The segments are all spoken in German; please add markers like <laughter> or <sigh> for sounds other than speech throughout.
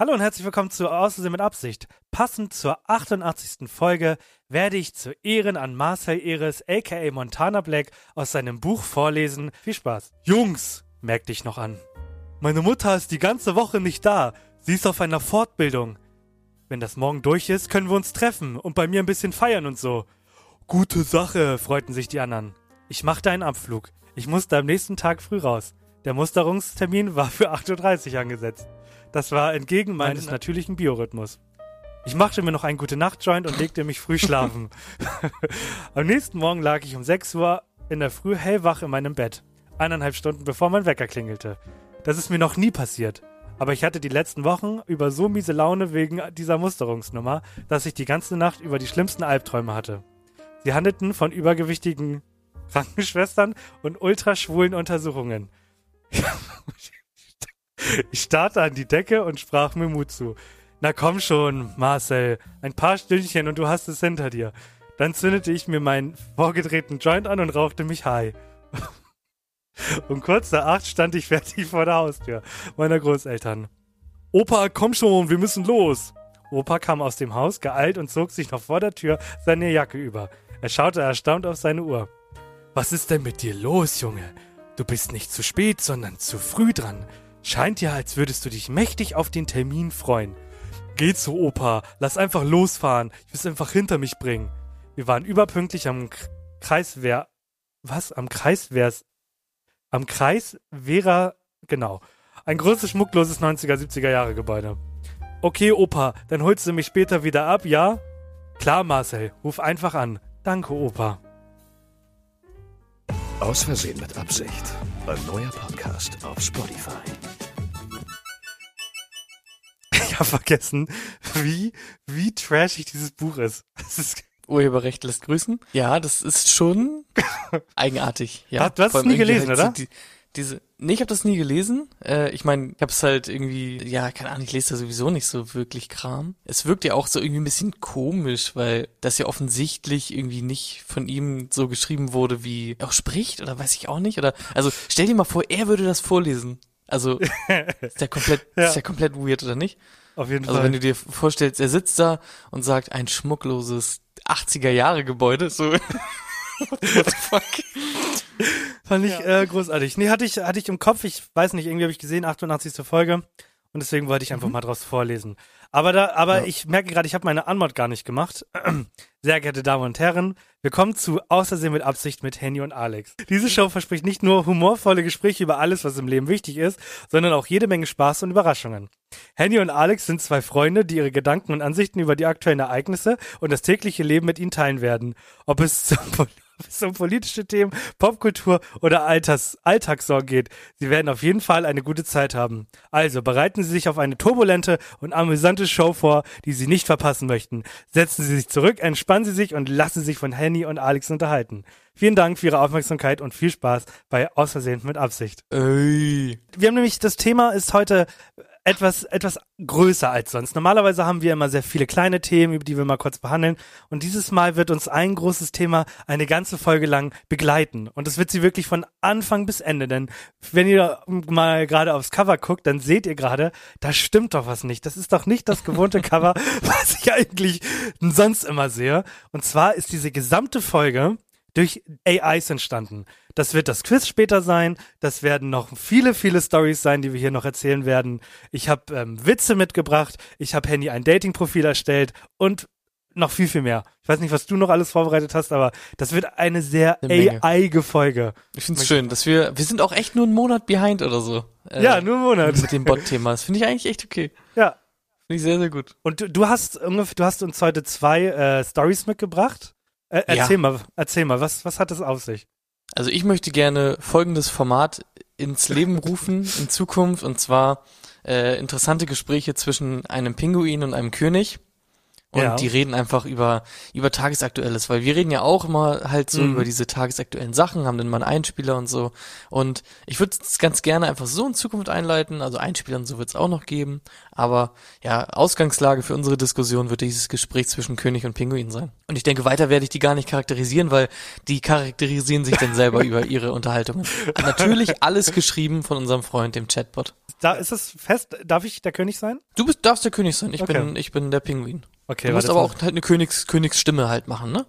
Hallo und herzlich willkommen zu Außersehen mit Absicht. Passend zur 88. Folge werde ich zu Ehren an Marcel Eres aka Montana Black aus seinem Buch vorlesen. Viel Spaß. Jungs, merkte ich noch an. Meine Mutter ist die ganze Woche nicht da. Sie ist auf einer Fortbildung. Wenn das morgen durch ist, können wir uns treffen und bei mir ein bisschen feiern und so. Gute Sache, freuten sich die anderen. Ich machte einen Abflug. Ich musste am nächsten Tag früh raus. Der Musterungstermin war für 8.30 Uhr angesetzt. Das war entgegen meines natürlichen Biorhythmus. Ich machte mir noch einen gute Nacht-Joint und legte mich früh schlafen. <laughs> Am nächsten Morgen lag ich um 6 Uhr in der Früh hellwach in meinem Bett. Eineinhalb Stunden bevor mein Wecker klingelte. Das ist mir noch nie passiert. Aber ich hatte die letzten Wochen über so miese Laune wegen dieser Musterungsnummer, dass ich die ganze Nacht über die schlimmsten Albträume hatte. Sie handelten von übergewichtigen Krankenschwestern und ultraschwulen Untersuchungen. <laughs> <laughs> Ich starrte an die Decke und sprach mir Mut zu. Na komm schon, Marcel, ein paar Stündchen und du hast es hinter dir. Dann zündete ich mir meinen vorgedrehten Joint an und rauchte mich high. <laughs> Um kurz nach acht stand ich fertig vor der Haustür meiner Großeltern. Opa, komm schon, wir müssen los. Opa kam aus dem Haus, geeilt und zog sich noch vor der Tür seine Jacke über. Er schaute erstaunt auf seine Uhr. Was ist denn mit dir los, Junge? Du bist nicht zu spät, sondern zu früh dran. Scheint ja, als würdest du dich mächtig auf den Termin freuen. Geh zu Opa, lass einfach losfahren. Ich will es einfach hinter mich bringen. Wir waren überpünktlich am Kreiswehr. Was? Am Kreiswehrs. Am Kreis Vera. Genau. Ein großes, schmuckloses 90er, 70er Jahre Gebäude. Okay, Opa, dann holst du mich später wieder ab, ja? Klar, Marcel, ruf einfach an. Danke, Opa. Aus Versehen mit Absicht. Ein neuer Podcast auf Spotify. Ich habe vergessen, wie, wie trashig dieses Buch ist. Ist Urheberrecht lässt grüßen. Ja, das ist schon <laughs> eigenartig. Ja, Du hast es nie gelesen, halt oder? Die, diese, nee, ich habe das nie gelesen. Äh, ich meine, ich habe es halt irgendwie, ja, keine Ahnung, ich lese da sowieso nicht so wirklich Kram. Es wirkt ja auch so irgendwie ein bisschen komisch, weil das ja offensichtlich irgendwie nicht von ihm so geschrieben wurde, wie er auch spricht, oder weiß ich auch nicht. Oder also stell dir mal vor, er würde das vorlesen. Also <laughs> ist der komplett, Ja. ist der komplett weird, oder nicht? auf jeden Also Fall. wenn du dir vorstellst, er sitzt da und sagt, ein schmuckloses 80er Jahre Gebäude, so. What the fuck? Fand ich äh, großartig. Nee, hatte ich, hatte ich im Kopf, ich weiß nicht, irgendwie habe ich gesehen, 88. Folge. Und deswegen wollte ich einfach mal draus vorlesen. Aber da, aber Ja. ich merke gerade, ich habe meine Anmod gar nicht gemacht. <clears throat> Sehr geehrte Damen und Herren, willkommen zu Außersehen mit Absicht mit Henny und Alex. Diese Show verspricht nicht nur humorvolle Gespräche über alles, was im Leben wichtig ist, sondern auch jede Menge Spaß und Überraschungen. Henny und Alex sind zwei Freunde, die ihre Gedanken und Ansichten über die aktuellen Ereignisse und das tägliche Leben mit ihnen teilen werden. Ob es zum, <laughs> es um politische Themen, Popkultur oder Alters, Alltagssorgen geht. Sie werden auf jeden Fall eine gute Zeit haben. Also bereiten Sie sich auf eine turbulente und amüsante Show vor, die Sie nicht verpassen möchten. Setzen Sie sich zurück, entspannen Sie sich und lassen Sie sich von Henny und Alex unterhalten. Vielen Dank für Ihre Aufmerksamkeit und viel Spaß bei Aus Versehen mit Absicht. Ey. Wir haben nämlich, das Thema ist heute etwas, etwas größer als sonst. Normalerweise haben wir immer sehr viele kleine Themen, über die wir mal kurz behandeln. Und dieses Mal wird uns ein großes Thema eine ganze Folge lang begleiten. Und das wird sie wirklich von Anfang bis Ende. Denn wenn ihr mal gerade aufs Cover guckt, dann seht ihr gerade, da stimmt doch was nicht. Das ist doch nicht das gewohnte <laughs> Cover, was ich eigentlich sonst immer sehe. Und zwar ist diese gesamte Folge durch AIs entstanden. Das wird das Quiz später sein. Das werden noch viele, viele Stories sein, die wir hier noch erzählen werden. Ich habe ähm, Witze mitgebracht. Ich habe Handy ein Dating-Profil erstellt und noch viel, viel mehr. Ich weiß nicht, was du noch alles vorbereitet hast, aber das wird eine sehr. AI-ge Folge. Ich find's schön, dass wir, wir sind auch echt nur einen Monat behind oder so. Äh, Ja, nur einen Monat. Mit dem Bot-Thema. Das finde ich eigentlich echt okay. Ja. Finde ich sehr, sehr gut. Und du, du hast ungefähr, du hast uns heute zwei äh, Stories mitgebracht. Äh, erzähl Ja. mal, erzähl mal, was, was hat das auf sich? Also ich möchte gerne folgendes Format ins Leben rufen in Zukunft und zwar äh, interessante Gespräche zwischen einem Pinguin und einem König. Und Ja. die reden einfach über, über Tagesaktuelles, weil wir reden ja auch immer halt so Mhm. über diese tagesaktuellen Sachen, haben dann mal einen Einspieler und so. Und ich würde es ganz gerne einfach so in Zukunft einleiten, also Einspieler und so wird es auch noch geben. Aber ja, Ausgangslage für unsere Diskussion wird dieses Gespräch zwischen König und Pinguin sein. Und ich denke, weiter werde ich die gar nicht charakterisieren, weil die charakterisieren sich dann selber <laughs> über ihre Unterhaltungen. Und natürlich alles geschrieben von unserem Freund, dem Chatbot. Da ist es fest, darf ich der König sein? Du bist, darfst der König sein, ich Okay. bin, ich bin der Pinguin. Okay, du musst aber auch halt eine Königs, Königsstimme halt machen, ne?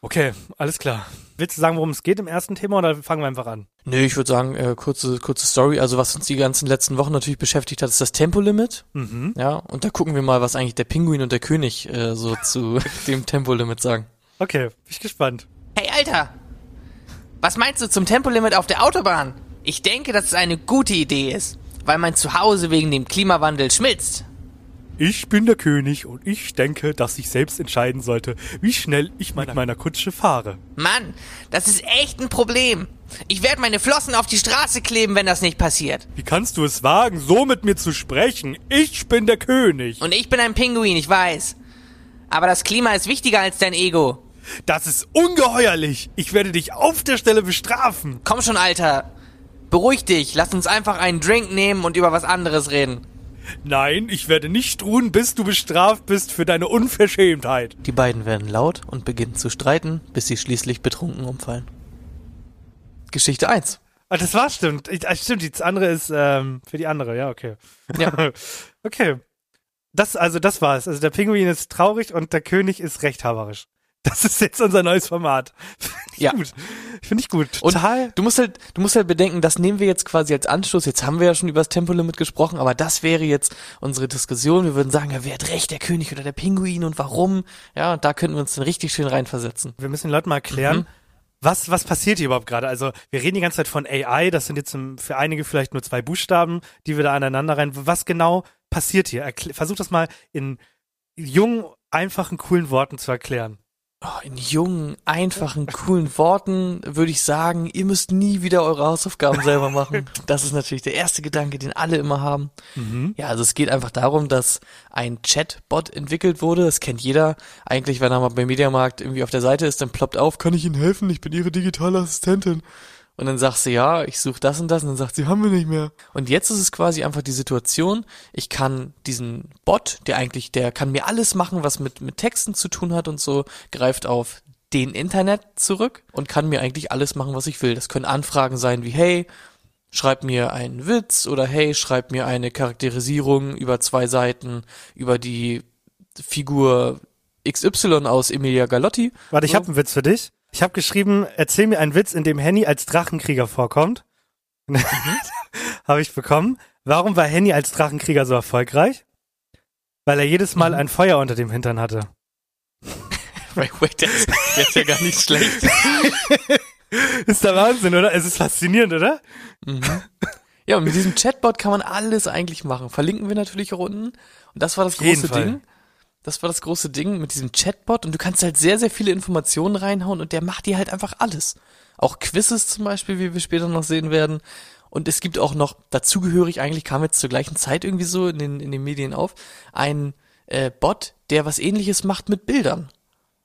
Okay, alles klar. Willst du sagen, worum es geht im ersten Thema oder fangen wir einfach an? Nö, ich würde sagen, äh, kurze, kurze Story. Also was uns die ganzen letzten Wochen natürlich beschäftigt hat, ist das Tempolimit. Mhm. Ja, und da gucken wir mal, was eigentlich der Pinguin und der König äh, so zu <laughs> dem Tempolimit sagen. Okay, bin ich gespannt. Hey Alter, was meinst du zum Tempolimit auf der Autobahn? Ich denke, dass es eine gute Idee ist, weil mein Zuhause wegen dem Klimawandel schmilzt. Ich bin der König und ich denke, dass ich selbst entscheiden sollte, wie schnell ich mit meiner Kutsche fahre. Mann, das ist echt ein Problem. Ich werde meine Flossen auf die Straße kleben, wenn das nicht passiert. Wie kannst du es wagen, so mit mir zu sprechen? Ich bin der König. Und ich bin ein Pinguin, ich weiß. Aber das Klima ist wichtiger als dein Ego. Das ist ungeheuerlich. Ich werde dich auf der Stelle bestrafen. Komm schon, Alter. Beruhig dich, lass uns einfach einen Drink nehmen und über was anderes reden. Nein, ich werde nicht ruhen, bis du bestraft bist für deine Unverschämtheit. Die beiden werden laut und beginnen zu streiten, bis sie schließlich betrunken umfallen. Geschichte 1. Ah, das war stimmt. Ich, ah, stimmt, das andere ist ähm, für die andere, ja, okay. Ja. <laughs> okay. Das, also das war's. Also der Pinguin ist traurig und der König ist rechthaberisch. Das ist jetzt unser neues Format. Finde ich Ja. gut. Finde ich gut. Und Total. du musst halt, du musst halt bedenken, das nehmen wir jetzt quasi als Anstoß. Jetzt haben wir ja schon über das Tempolimit gesprochen, aber das wäre jetzt unsere Diskussion. Wir würden sagen, ja, wer hat recht, der König oder der Pinguin und warum? Ja, und da könnten wir uns dann richtig schön reinversetzen. Wir müssen den Leuten mal erklären, Mhm. was, was passiert hier überhaupt gerade? Also, wir reden die ganze Zeit von AI, das sind jetzt für einige vielleicht nur zwei Buchstaben, die wir da aneinander rein. Was genau passiert hier? Erkl versuch das mal in jungen, einfachen, coolen Worten zu erklären. Oh, in jungen, einfachen, coolen Worten würde ich sagen, ihr müsst nie wieder eure Hausaufgaben selber machen. <laughs> Das ist natürlich der erste Gedanke, den alle immer haben. Ja, also es geht einfach darum, dass ein Chatbot entwickelt wurde. Das kennt jeder. Eigentlich, wenn er mal beim Mediamarkt irgendwie auf der Seite ist, dann ploppt auf, kann ich Ihnen helfen? Ich bin Ihre digitale Assistentin. Und dann sagst du, ja, ich suche das und das. Und dann sagt sie, haben wir nicht mehr. Und jetzt ist es quasi einfach die Situation, ich kann diesen Bot, der eigentlich, der kann mir alles machen, was mit, mit Texten zu tun hat und so, greift auf den Internet zurück und kann mir eigentlich alles machen, was ich will. Das können Anfragen sein wie, hey, schreib mir einen Witz oder hey, schreib mir eine Charakterisierung über zwei Seiten über die Figur XY aus Emilia Galotti. Warte, ich So. habe einen Witz für dich. Ich habe geschrieben, erzähl mir einen Witz, in dem Henny als Drachenkrieger vorkommt. <laughs> habe ich bekommen. Warum war Henny als Drachenkrieger so erfolgreich? Weil er jedes Mal ein Feuer unter dem Hintern hatte. <laughs> Wait, wait, der ist, der ist ja gar nicht schlecht. <laughs> Ist der Wahnsinn, oder? Es ist faszinierend, oder? Ja, und mit diesem Chatbot kann man alles eigentlich machen. Verlinken wir natürlich unten. Und das war das große. Ding. Das war das große Ding mit diesem Chatbot. Und du kannst halt sehr, sehr viele Informationen reinhauen und der macht dir halt einfach alles. Auch Quizzes zum Beispiel, wie wir später noch sehen werden. Und es gibt auch noch dazugehörig, eigentlich kam jetzt zur gleichen Zeit irgendwie so in den, in den Medien auf, ein äh, Bot, der was ähnliches macht mit Bildern.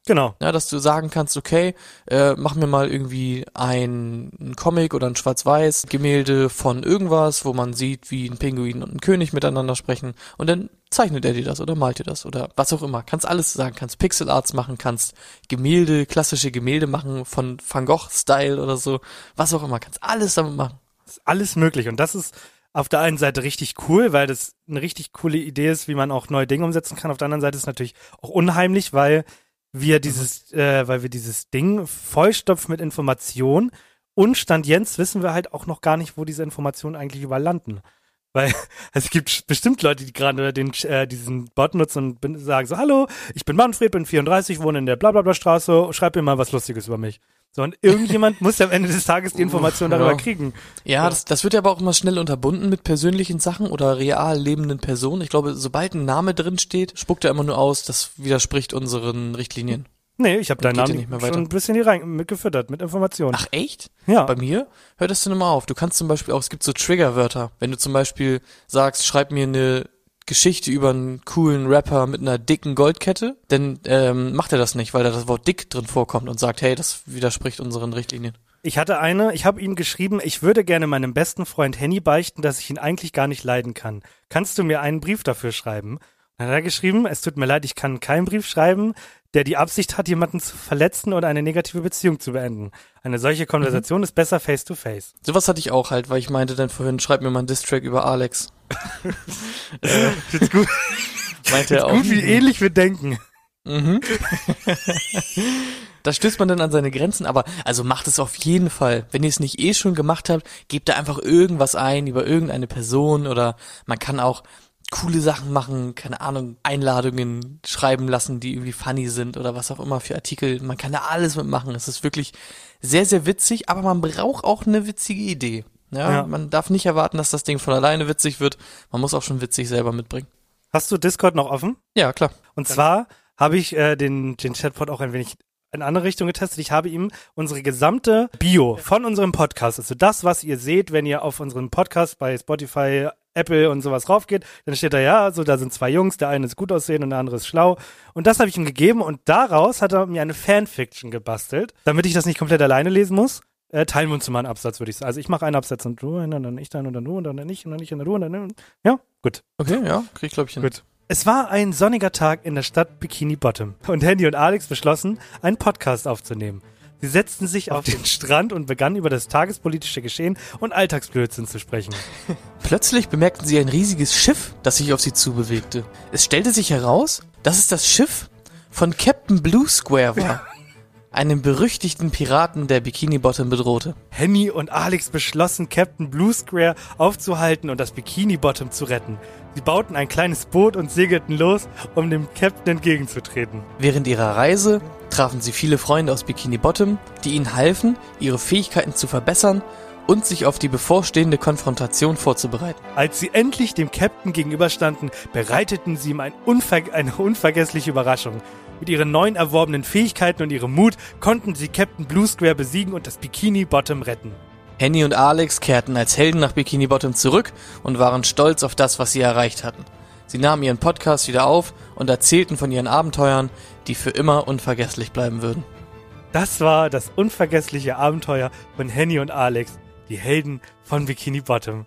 Genau. Ja, dass du sagen kannst, okay, äh, mach mir mal irgendwie ein, ein Comic oder ein Schwarz-Weiß Gemälde von irgendwas, wo man sieht, wie ein Pinguin und ein König miteinander sprechen und dann zeichnet er dir das oder malt dir das oder was auch immer. Kannst alles sagen, kannst Pixel Arts machen, kannst Gemälde, klassische Gemälde machen von Van Gogh Style oder so, was auch immer, kannst alles damit machen. ist alles möglich. Und das ist auf der einen Seite richtig cool, weil das eine richtig coole Idee ist, wie man auch neue Dinge umsetzen kann. Auf der anderen Seite ist es natürlich auch unheimlich, weil wir dieses, äh, weil wir dieses Ding vollstopfen mit Informationen und Stand Jens wissen wir halt auch noch gar nicht, wo diese Informationen eigentlich überall landen. Weil <laughs> es gibt bestimmt Leute, die gerade den, äh, diesen Bot nutzen und sagen so, hallo, ich bin Manfred, bin 34, wohne in der blablabla Straße, schreib mir mal was Lustiges über mich. So, und irgendjemand <laughs> muss ja am Ende des Tages die Information darüber Ja. kriegen. Ja, das, das wird ja aber auch immer schnell unterbunden mit persönlichen Sachen oder real lebenden Personen. Ich glaube, sobald ein Name drin steht, spuckt er immer nur aus, das widerspricht unseren Richtlinien. Nee, ich habe deinen Namen nicht mehr schon ein bisschen hier rein mitgefüttert mit Informationen. Ach echt? ja. Bei mir hört das dann immer auf. Du kannst zum Beispiel auch, es gibt so Triggerwörter. Wenn du zum Beispiel sagst, schreib mir eine Geschichte über einen coolen Rapper mit einer dicken Goldkette, dann ähm, macht er das nicht, weil da das Wort dick drin vorkommt und sagt, hey, das widerspricht unseren Richtlinien. Ich hatte eine, ich habe ihm geschrieben, ich würde gerne meinem besten Freund Henny beichten, dass ich ihn eigentlich gar nicht leiden kann. Kannst du mir einen Brief dafür schreiben? Dann hat er geschrieben, es tut mir leid, ich kann keinen Brief schreiben, der die Absicht hat, jemanden zu verletzen oder eine negative Beziehung zu beenden. Eine solche Konversation ist besser face to face. Sowas hatte ich auch halt, weil ich meinte dann vorhin, schreib mir mal einen Distrack über Alex. <laughs> Ist gut, <laughs> Meinte er auch. gut wie ähnlich wir denken. Mhm. <laughs> da stößt man dann an seine Grenzen, aber also macht es auf jeden Fall. Wenn ihr es nicht eh schon gemacht habt, gebt da einfach irgendwas ein über irgendeine Person oder man kann auch coole Sachen machen, keine Ahnung, Einladungen schreiben lassen, die irgendwie funny sind oder was auch immer für Artikel. Man kann da alles mitmachen. Es ist wirklich sehr, sehr witzig, aber man braucht auch eine witzige Idee. Ja, Ja. man darf nicht erwarten, dass das Ding von alleine witzig wird. Man muss auch schon witzig selber mitbringen. Hast du Discord noch offen? Ja, klar. Und zwar habe ich äh, den, den Chatbot auch ein wenig in andere Richtung getestet. Ich habe ihm unsere gesamte Bio von unserem Podcast, also das, was ihr seht, wenn ihr auf unseren Podcast bei Spotify, Apple und sowas raufgeht, dann steht da ja, so da sind zwei Jungs, der eine ist gut aussehen und der andere ist schlau. Und das habe ich ihm gegeben und daraus hat er mir eine Fanfiction gebastelt, damit ich das nicht komplett alleine lesen muss. Äh, teilen wir uns mal einen Absatz, würde ich sagen. Also ich mache einen Absatz und du und dann ich dann und dann du und dann ich und dann ich und dann du und dann ja, gut. Okay, ja, krieg ich glaube ich hin. Gut. Es war ein sonniger Tag in der Stadt Bikini Bottom und Handy und Alex beschlossen, einen Podcast aufzunehmen. Sie setzten sich auf den Strand und begannen über das tagespolitische Geschehen und Alltagsblödsinn zu sprechen. Plötzlich bemerkten sie ein riesiges Schiff, das sich auf sie zubewegte. Es stellte sich heraus, dass es das Schiff von Captain Blue Square war, <laughs> einem berüchtigten Piraten, der Bikini Bottom bedrohte. Henny und Alex beschlossen, Captain Blue Square aufzuhalten und das Bikini Bottom zu retten. Sie bauten ein kleines Boot und segelten los, um dem Captain entgegenzutreten. Während ihrer Reise trafen sie viele Freunde aus Bikini Bottom, die ihnen halfen, ihre Fähigkeiten zu verbessern und sich auf die bevorstehende Konfrontation vorzubereiten. Als sie endlich dem Captain gegenüberstanden, bereiteten sie ihm ein unver eine unvergessliche Überraschung. Mit ihren neuen erworbenen Fähigkeiten und ihrem Mut konnten sie Captain Blue Square besiegen und das Bikini Bottom retten. Henny und Alex kehrten als Helden nach Bikini Bottom zurück und waren stolz auf das, was sie erreicht hatten. Sie nahmen ihren Podcast wieder auf und erzählten von ihren Abenteuern, die für immer unvergesslich bleiben würden. Das war das unvergessliche Abenteuer von Henny und Alex, die Helden von Bikini Bottom.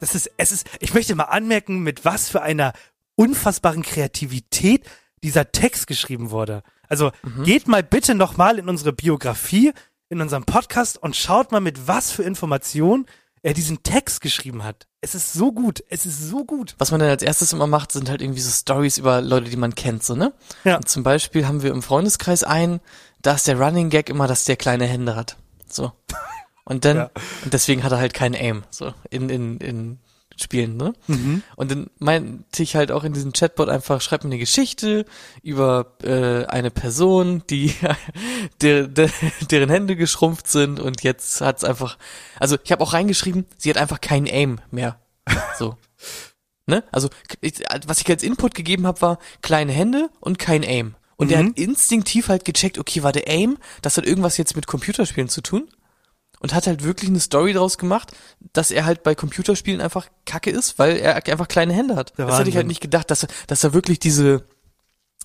Das ist, es ist, ich möchte mal anmerken, mit was für einer unfassbaren Kreativität dieser Text geschrieben wurde. Also geht mal bitte nochmal in unsere Biografie, in unserem Podcast und schaut mal, mit was für Informationen er diesen Text geschrieben hat. Es ist so gut, es ist so gut. Was man dann als erstes immer macht, sind halt irgendwie so Stories über Leute, die man kennt, so, ne? Ja. Und zum Beispiel haben wir im Freundeskreis einen, da ist der Running Gag immer, dass der kleine Hände hat. So. Und dann, <laughs> Ja. und deswegen hat er halt keinen Aim, so, in, in, in Spielen, ne? Mhm. Und dann meinte ich halt auch in diesem Chatbot einfach, schreib mir eine Geschichte über äh, eine Person, die <laughs> der, der, deren Hände geschrumpft sind und jetzt hat's einfach, also ich habe auch reingeschrieben, sie hat einfach keinen Aim mehr. <laughs> So. ne? Also ich, was ich als Input gegeben habe, war kleine Hände und kein Aim. Und der Mhm. hat instinktiv halt gecheckt, okay, war der Aim, das hat irgendwas jetzt mit Computerspielen zu tun und hat halt wirklich eine Story draus gemacht, dass er halt bei Computerspielen einfach kacke ist, weil er einfach kleine Hände hat. Der das hätte ich halt Wahnsinn. nicht gedacht, dass er, dass er wirklich diese,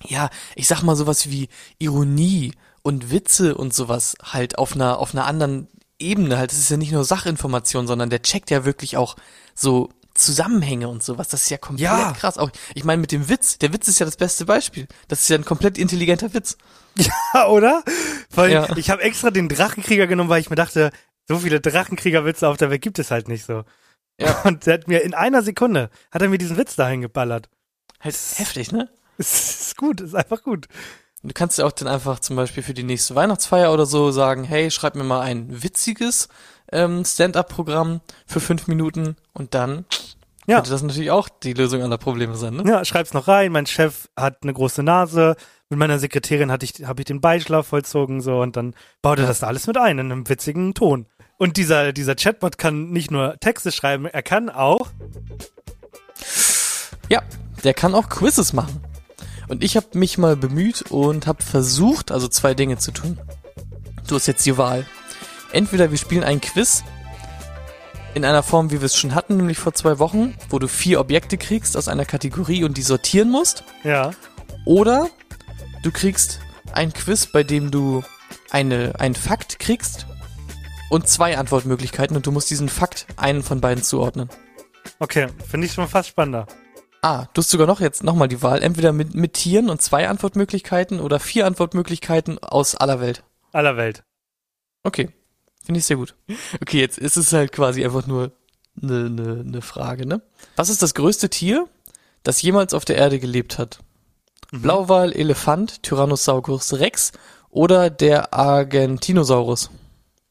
ja, ich sag mal sowas wie Ironie und Witze und sowas halt auf einer, auf einer anderen Ebene halt. Das ist ja nicht nur Sachinformation, sondern der checkt ja wirklich auch so Zusammenhänge und sowas. Das ist ja komplett Ja. krass. Auch, ich meine mit dem Witz, der Witz ist ja das beste Beispiel. Das ist ja ein komplett intelligenter Witz. <laughs> Ja, oder? Weil Ja. ich habe extra den Drachenkrieger genommen, weil ich mir dachte, so viele Drachenkriegerwitze auf der Welt gibt es halt nicht so. Ja. <laughs> Und der hat mir in einer Sekunde, hat er mir diesen Witz dahin geballert. Halt heftig, ne? Es ist gut, ist einfach gut. Du kannst ja auch dann einfach zum Beispiel für die nächste Weihnachtsfeier oder so sagen, hey, schreib mir mal ein witziges ähm, Stand-up-Programm für fünf Minuten und dann Ja. könnte das natürlich auch die Lösung aller Probleme sein, ne? Ja, schreib's noch rein. Mein Chef hat eine große Nase. Mit meiner Sekretärin hatte ich, habe ich den Beischlaf vollzogen so und dann baut er das da alles mit ein in einem witzigen Ton. Und dieser, dieser Chatbot kann nicht nur Texte schreiben, er kann auch Ja, der kann auch Quizzes machen. Und ich habe mich mal bemüht und habe versucht, also zwei Dinge zu tun. Du hast jetzt die Wahl. Entweder wir spielen ein Quiz in einer Form, wie wir es schon hatten, nämlich vor zwei Wochen, wo du vier Objekte kriegst aus einer Kategorie und die sortieren musst. Ja. Oder du kriegst ein Quiz, bei dem du eine, einen Fakt kriegst und zwei Antwortmöglichkeiten und du musst diesen Fakt einen von beiden zuordnen. Okay, finde ich schon fast spannender. Ah, du hast sogar noch jetzt nochmal die Wahl, entweder mit, mit Tieren und zwei Antwortmöglichkeiten oder vier Antwortmöglichkeiten aus aller Welt. Aller Welt. Okay, finde ich sehr gut. Okay, jetzt ist es halt quasi einfach nur eine ne, ne Frage, ne? Was ist das größte Tier, das jemals auf der Erde gelebt hat? Blauwal, Elefant, Tyrannosaurus Rex oder der Argentinosaurus?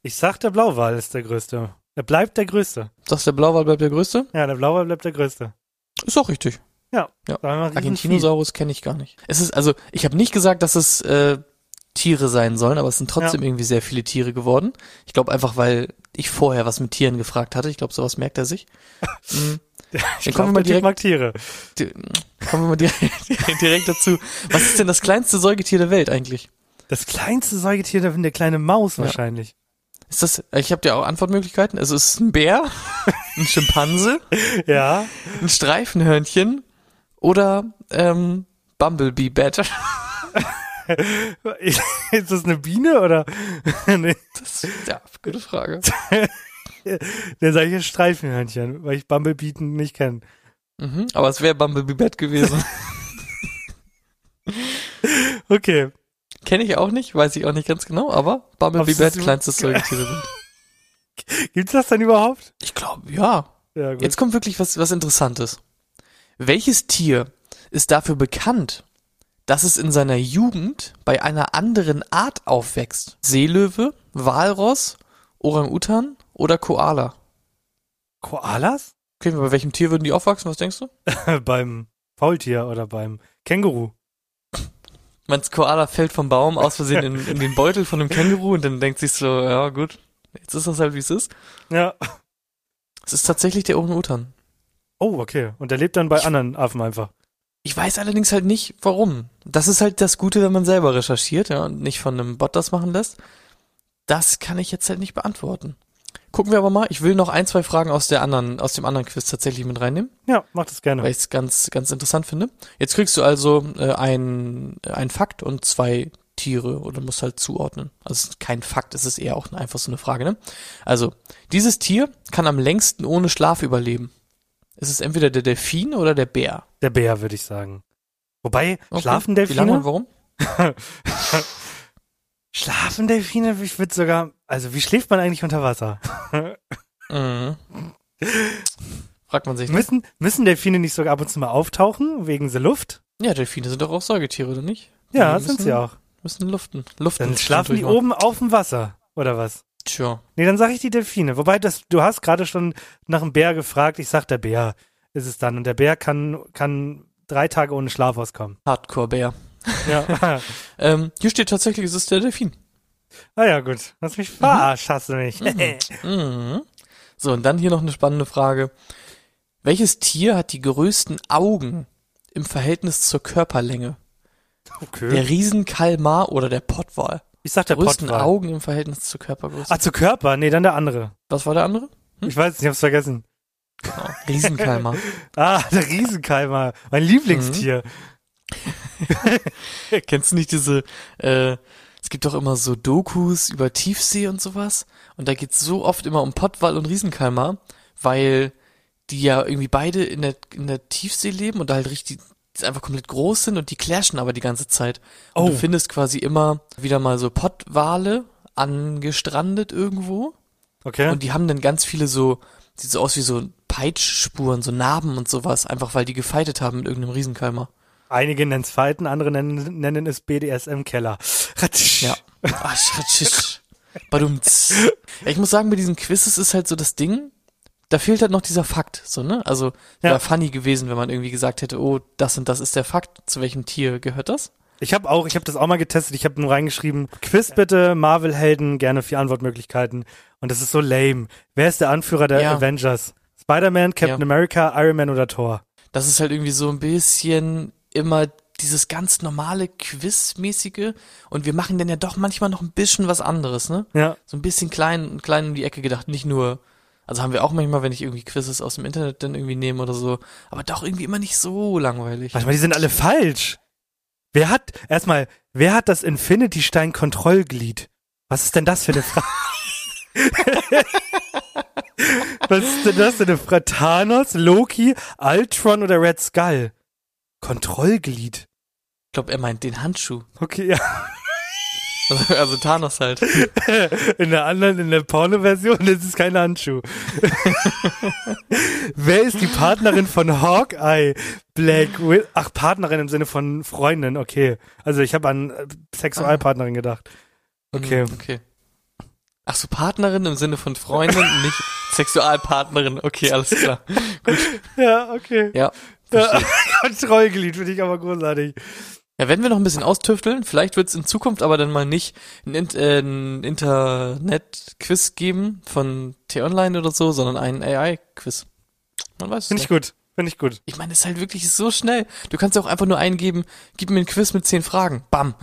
Ich sag, der Blauwal ist der größte. Er bleibt der größte. Sagst du, der Blauwal bleibt der größte? Ja, der Blauwal bleibt der größte. Ist auch richtig. Ja. Ja. Argentinosaurus kenne ich gar nicht. Es ist also, ich habe nicht gesagt, dass es äh, Tiere sein sollen, aber es sind trotzdem irgendwie sehr viele Tiere geworden. Ich glaube einfach, weil ich vorher was mit Tieren gefragt hatte. Ich glaube, sowas merkt er sich. <laughs> Mhm. Ich Dann glaub, kommen wir mal direkt, mag Tiere. di- kommen wir mal direkt, <laughs> direkt dazu. Was ist denn das kleinste Säugetier der Welt eigentlich? Das kleinste Säugetier, der der kleine Maus Ja. wahrscheinlich. Ist das, ich habe dir auch Antwortmöglichkeiten. Also es ist ein Bär, ein <laughs> Schimpanse, Ja. ein Streifenhörnchen oder ähm, Bumblebee Bat. <laughs> ist das eine Biene oder? <laughs> nee, Das, ja, gute Frage. <laughs> der sage ich jetzt Streifenhörnchen, weil ich Bumblebee nicht kenne. Mhm, aber es wäre Bumblebee Bat gewesen. Okay. Kenne ich auch nicht, weiß ich auch nicht ganz genau, aber Bumblebee so- kleinstes Säugetier Welt. Gibt's das denn überhaupt? Ich glaube, ja. Ja, gut. Jetzt kommt wirklich was, was Interessantes. Welches Tier ist dafür bekannt, dass es in seiner Jugend bei einer anderen Art aufwächst? Seelöwe, Walross, Orang-Utan oder Koala? Koalas? Okay, bei welchem Tier würden die aufwachsen? Was denkst du? <laughs> beim Faultier oder beim Känguru. Meinst Koala fällt vom Baum aus Versehen in, in den Beutel von einem Känguru und dann denkt sich so, ja gut, jetzt ist das halt wie es ist. Ja. Es ist tatsächlich der Orang-Utan. Oh, okay. Und der lebt dann bei anderen Affen einfach. Ich weiß allerdings halt nicht, warum. Das ist halt das Gute, wenn man selber recherchiert, ja, und nicht von einem Bot das machen lässt. Das kann ich jetzt halt nicht beantworten. Gucken wir aber mal. Ich will noch ein, zwei Fragen aus der anderen, aus dem anderen Quiz tatsächlich mit reinnehmen, Ja, mach das gerne. weil ich es ganz, ganz interessant finde. Jetzt kriegst du also äh, ein, äh, ein Fakt und zwei Tiere oder musst halt zuordnen. Also es ist kein Fakt, es ist eher auch einfach so eine Frage, ne? Also, dieses Tier kann am längsten ohne Schlaf überleben. Es ist entweder der Delfin oder der Bär. Der Bär, würde ich sagen. Wobei, Okay. schlafen Wie lange und Delfine? warum? <laughs> Schlafen Delfine? Ich würde sogar, also wie schläft man eigentlich unter Wasser? Mhm. Fragt man sich. Müssen, müssen Delfine nicht sogar ab und zu mal auftauchen, wegen der Luft? Ja, Delfine sind doch auch Säugetiere, oder nicht? Ja, Die sind müssen- sie auch. Müssen luften. Luften. Dann schlafen die oben auf dem Wasser, oder was? Tja. Nee, dann sage ich die Delfine. Wobei, das, du hast gerade schon nach dem Bär gefragt. Ich sag, der Bär ist es dann. Und der Bär kann, kann drei Tage ohne Schlaf auskommen. Hardcore-Bär. Ja. <laughs> Ähm, hier steht tatsächlich, es ist der Delfin. ah ja, gut. Lass mich verarscht, hast du mich. Mhm. So, und dann hier noch eine spannende Frage. Welches Tier hat die größten Augen im Verhältnis zur Körperlänge? okay. Der Riesenkalmar oder der Pottwal? Ich sag der größten Pottwal. Augen im Verhältnis zur Körpergröße. Ah, zu Körper? Nee, dann der andere. Was war der andere? Ich weiß nicht, ich hab's vergessen. Genau. Riesenkalmar. <laughs> Ah, der Riesenkeimer. Mein Lieblingstier. <laughs> Kennst du nicht diese, äh, es gibt doch immer so Dokus über Tiefsee und sowas. Und da geht's so oft immer um Pottwal und Riesenkalmar, weil die ja irgendwie beide in der, in der Tiefsee leben und da halt richtig einfach komplett groß sind und die clashen aber die ganze Zeit. Und Oh. du findest quasi immer wieder mal so Pottwale angestrandet irgendwo. Okay. Und die haben dann ganz viele so, sieht so aus wie so Peitschspuren, so Narben und sowas, einfach weil die gefeitet haben mit irgendeinem Riesenkalmar. Einige nennen es Fighten, andere nennen, nennen es BDSM-Keller. Ja. Ah, schatsch. Badumts. Ja, ich muss sagen, bei diesen Quizzes ist halt so das Ding, da fehlt halt noch dieser Fakt, so, ne? Also, wäre Ja. funny gewesen, wenn man irgendwie gesagt hätte, oh, das und das ist der Fakt. Zu welchem Tier gehört das? Ich habe auch, ich habe das auch mal getestet. Ich habe nur reingeschrieben, Quiz bitte, Marvel-Helden, gerne vier Antwortmöglichkeiten. Und das ist so lame. Wer ist der Anführer der Ja. Avengers? Spider-Man, Captain Ja. America, Iron Man oder Thor? Das ist halt irgendwie so ein bisschen immer dieses ganz normale Quiz-mäßige und wir machen dann ja doch manchmal noch ein bisschen was anderes, ne? Ja. So ein bisschen klein, klein in die Ecke gedacht, nicht nur, also haben wir auch manchmal, wenn ich irgendwie Quizzes aus dem Internet dann irgendwie nehme oder so, aber doch irgendwie immer nicht so langweilig. Warte mal, die sind alle falsch. Wer hat, erstmal, wer hat das Infinity-Stein-Kontrollglied? Was ist denn das für eine Frage? <laughs> Was ist denn das für eine Frage? Thanos, Loki, Ultron oder Red Skull? Kontrollglied. Ich glaube, er meint den Handschuh. Okay, ja. Also, <laughs> also Thanos halt. <laughs> In der anderen, in der Porno-Version ist es kein Handschuh. <laughs> Wer ist die Partnerin von Hawkeye? Black Widow. Ach, Partnerin im Sinne von Freundin, okay. Also ich habe an äh, Sexualpartnerin gedacht. Okay. Hm, Okay. Ach so, Partnerin im Sinne von Freundin, nicht Sexualpartnerin. Okay, alles klar. Ja, okay. Ja. Ja, Kontrollglied finde ich aber großartig. Ja, werden wir noch ein bisschen austüfteln. Vielleicht wird es in Zukunft aber dann mal nicht ein, In- äh, ein Internet-Quiz geben von T-Online oder so, sondern ein AI-Quiz. Man weiß Finde ich gut. Finde ich gut. Ich meine, es ist halt wirklich so schnell. Du kannst auch einfach nur eingeben, gib mir ein Quiz mit zehn Fragen. Bam.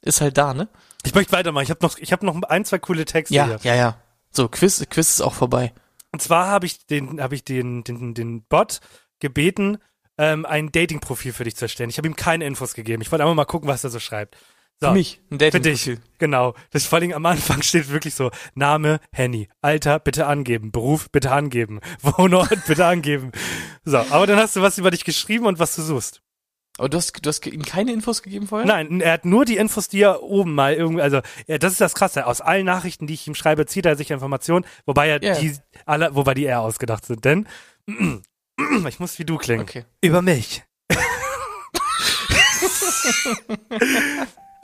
Ist halt da, ne? Ich möchte weitermachen. Ich habe noch, ich habe noch ein, zwei coole Texte Ja, hier. ja, ja. So, Quiz, Quiz ist auch vorbei. Und zwar habe ich den, habe ich den, den, den Bot gebeten, ähm, ein Dating-Profil für dich zu erstellen. Ich habe ihm keine Infos gegeben. Ich wollte einfach mal gucken, was er so schreibt. So, Für mich, ein Für dating dich, genau. Das vor allem am Anfang <laughs> steht wirklich so, Name, Henny, Alter, bitte angeben, Beruf, bitte angeben, <laughs> Wohnort, bitte angeben. So, aber dann hast du was über dich geschrieben und was du suchst. Aber du hast, du hast ihm keine Infos gegeben vorher? Nein, er hat nur die Infos, die er oben mal irgendwie, also ja, das ist das Krasse. Aus allen Nachrichten, die ich ihm schreibe, zieht er sich Informationen, wobei er Ja. die alle, wobei die eher ausgedacht sind. Denn ich muss wie du klingen. Okay. Über mich.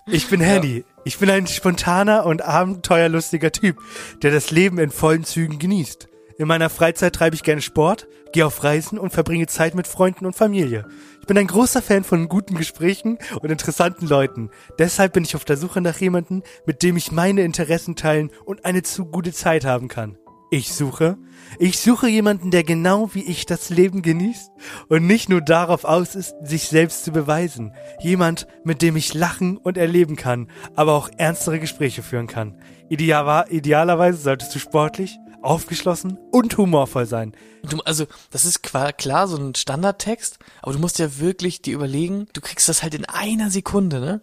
ich bin Henny. Ich bin ein spontaner und abenteuerlustiger Typ, der das Leben in vollen Zügen genießt. In meiner Freizeit treibe ich gerne Sport, gehe auf Reisen und verbringe Zeit mit Freunden und Familie. Ich bin ein großer Fan von guten Gesprächen und interessanten Leuten. Deshalb bin ich auf der Suche nach jemandem, mit dem ich meine Interessen teilen und eine zu gute Zeit haben kann. Ich suche, ich suche jemanden, der genau wie ich das Leben genießt und nicht nur darauf aus ist, sich selbst zu beweisen. Jemand, mit dem ich lachen und erleben kann, aber auch ernstere Gespräche führen kann. Ideal, idealerweise solltest du sportlich, aufgeschlossen und humorvoll sein. Du, also, das ist klar so ein Standardtext, aber du musst ja wirklich dir überlegen, du kriegst das halt in einer Sekunde, ne?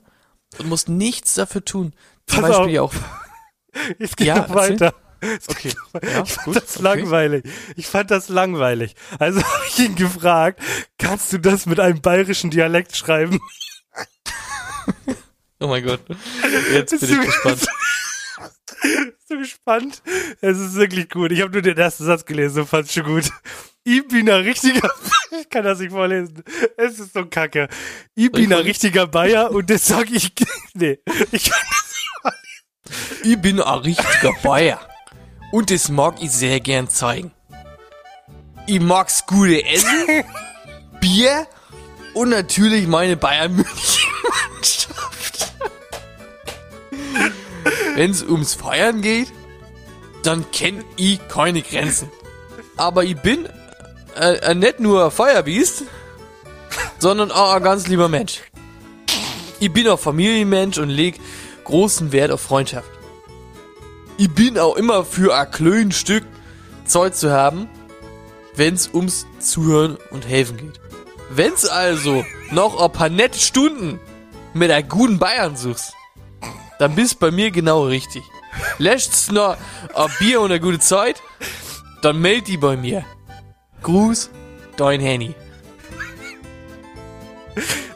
Und musst nichts dafür tun. Zum Pass Beispiel auf. auch. <laughs> Es geht Ja, noch erzähl. <laughs> Okay. Ja, Ich fand gut. das okay. langweilig. Ich fand das langweilig. Also <laughs> habe ich ihn gefragt, kannst du das mit einem bayerischen Dialekt schreiben? <laughs> Oh mein Gott. Jetzt bin ich gespannt. Bist du gespannt? Es ist wirklich gut. Ich habe nur den ersten Satz gelesen und fand's schon gut. Ich bin ein richtiger, ich kann das nicht vorlesen. Es ist so kacke. Ich bin ein vorlesen? richtiger Bayer und das sag ich, nee, ich kann Ich bin ein richtiger Bayer. Und das mag ich sehr gern zeigen. Ich mag's gute Essen, <laughs> Bier und natürlich meine Bayern München Mannschaft. Wenn's ums Feiern geht, dann kenn ich keine Grenzen. Aber ich bin äh, äh, nicht nur ein Feuerbiest, sondern auch ein ganz lieber Mensch. Ich bin auch Familienmensch und leg großen Wert auf Freundschaft. Ich bin auch immer für ein kleines Stück Zeit zu haben, wenn's ums Zuhören und Helfen geht. Wenn's also noch ein paar nette Stunden mit einer guten Bayern suchst, dann bist bei mir genau richtig. Lässt's noch ein Bier und eine gute Zeit, dann meld die bei mir. Gruß, dein Henny.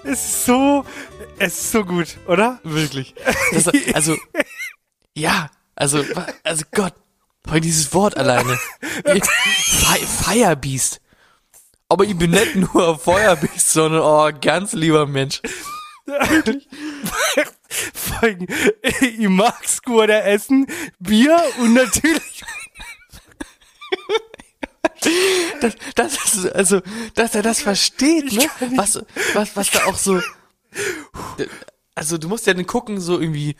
Es ist so, es ist so gut, oder? Wirklich. Das, also, ja, also, also Gott, bei dieses Wort alleine. Firebeast. Aber ich bin nicht nur Feuerbeast, sondern ein ganz lieber Mensch. Ich mag's gut essen, Bier und natürlich Das, das ist, also, dass er das versteht, ne? Was, was, was da auch so, also du musst ja dann gucken, so irgendwie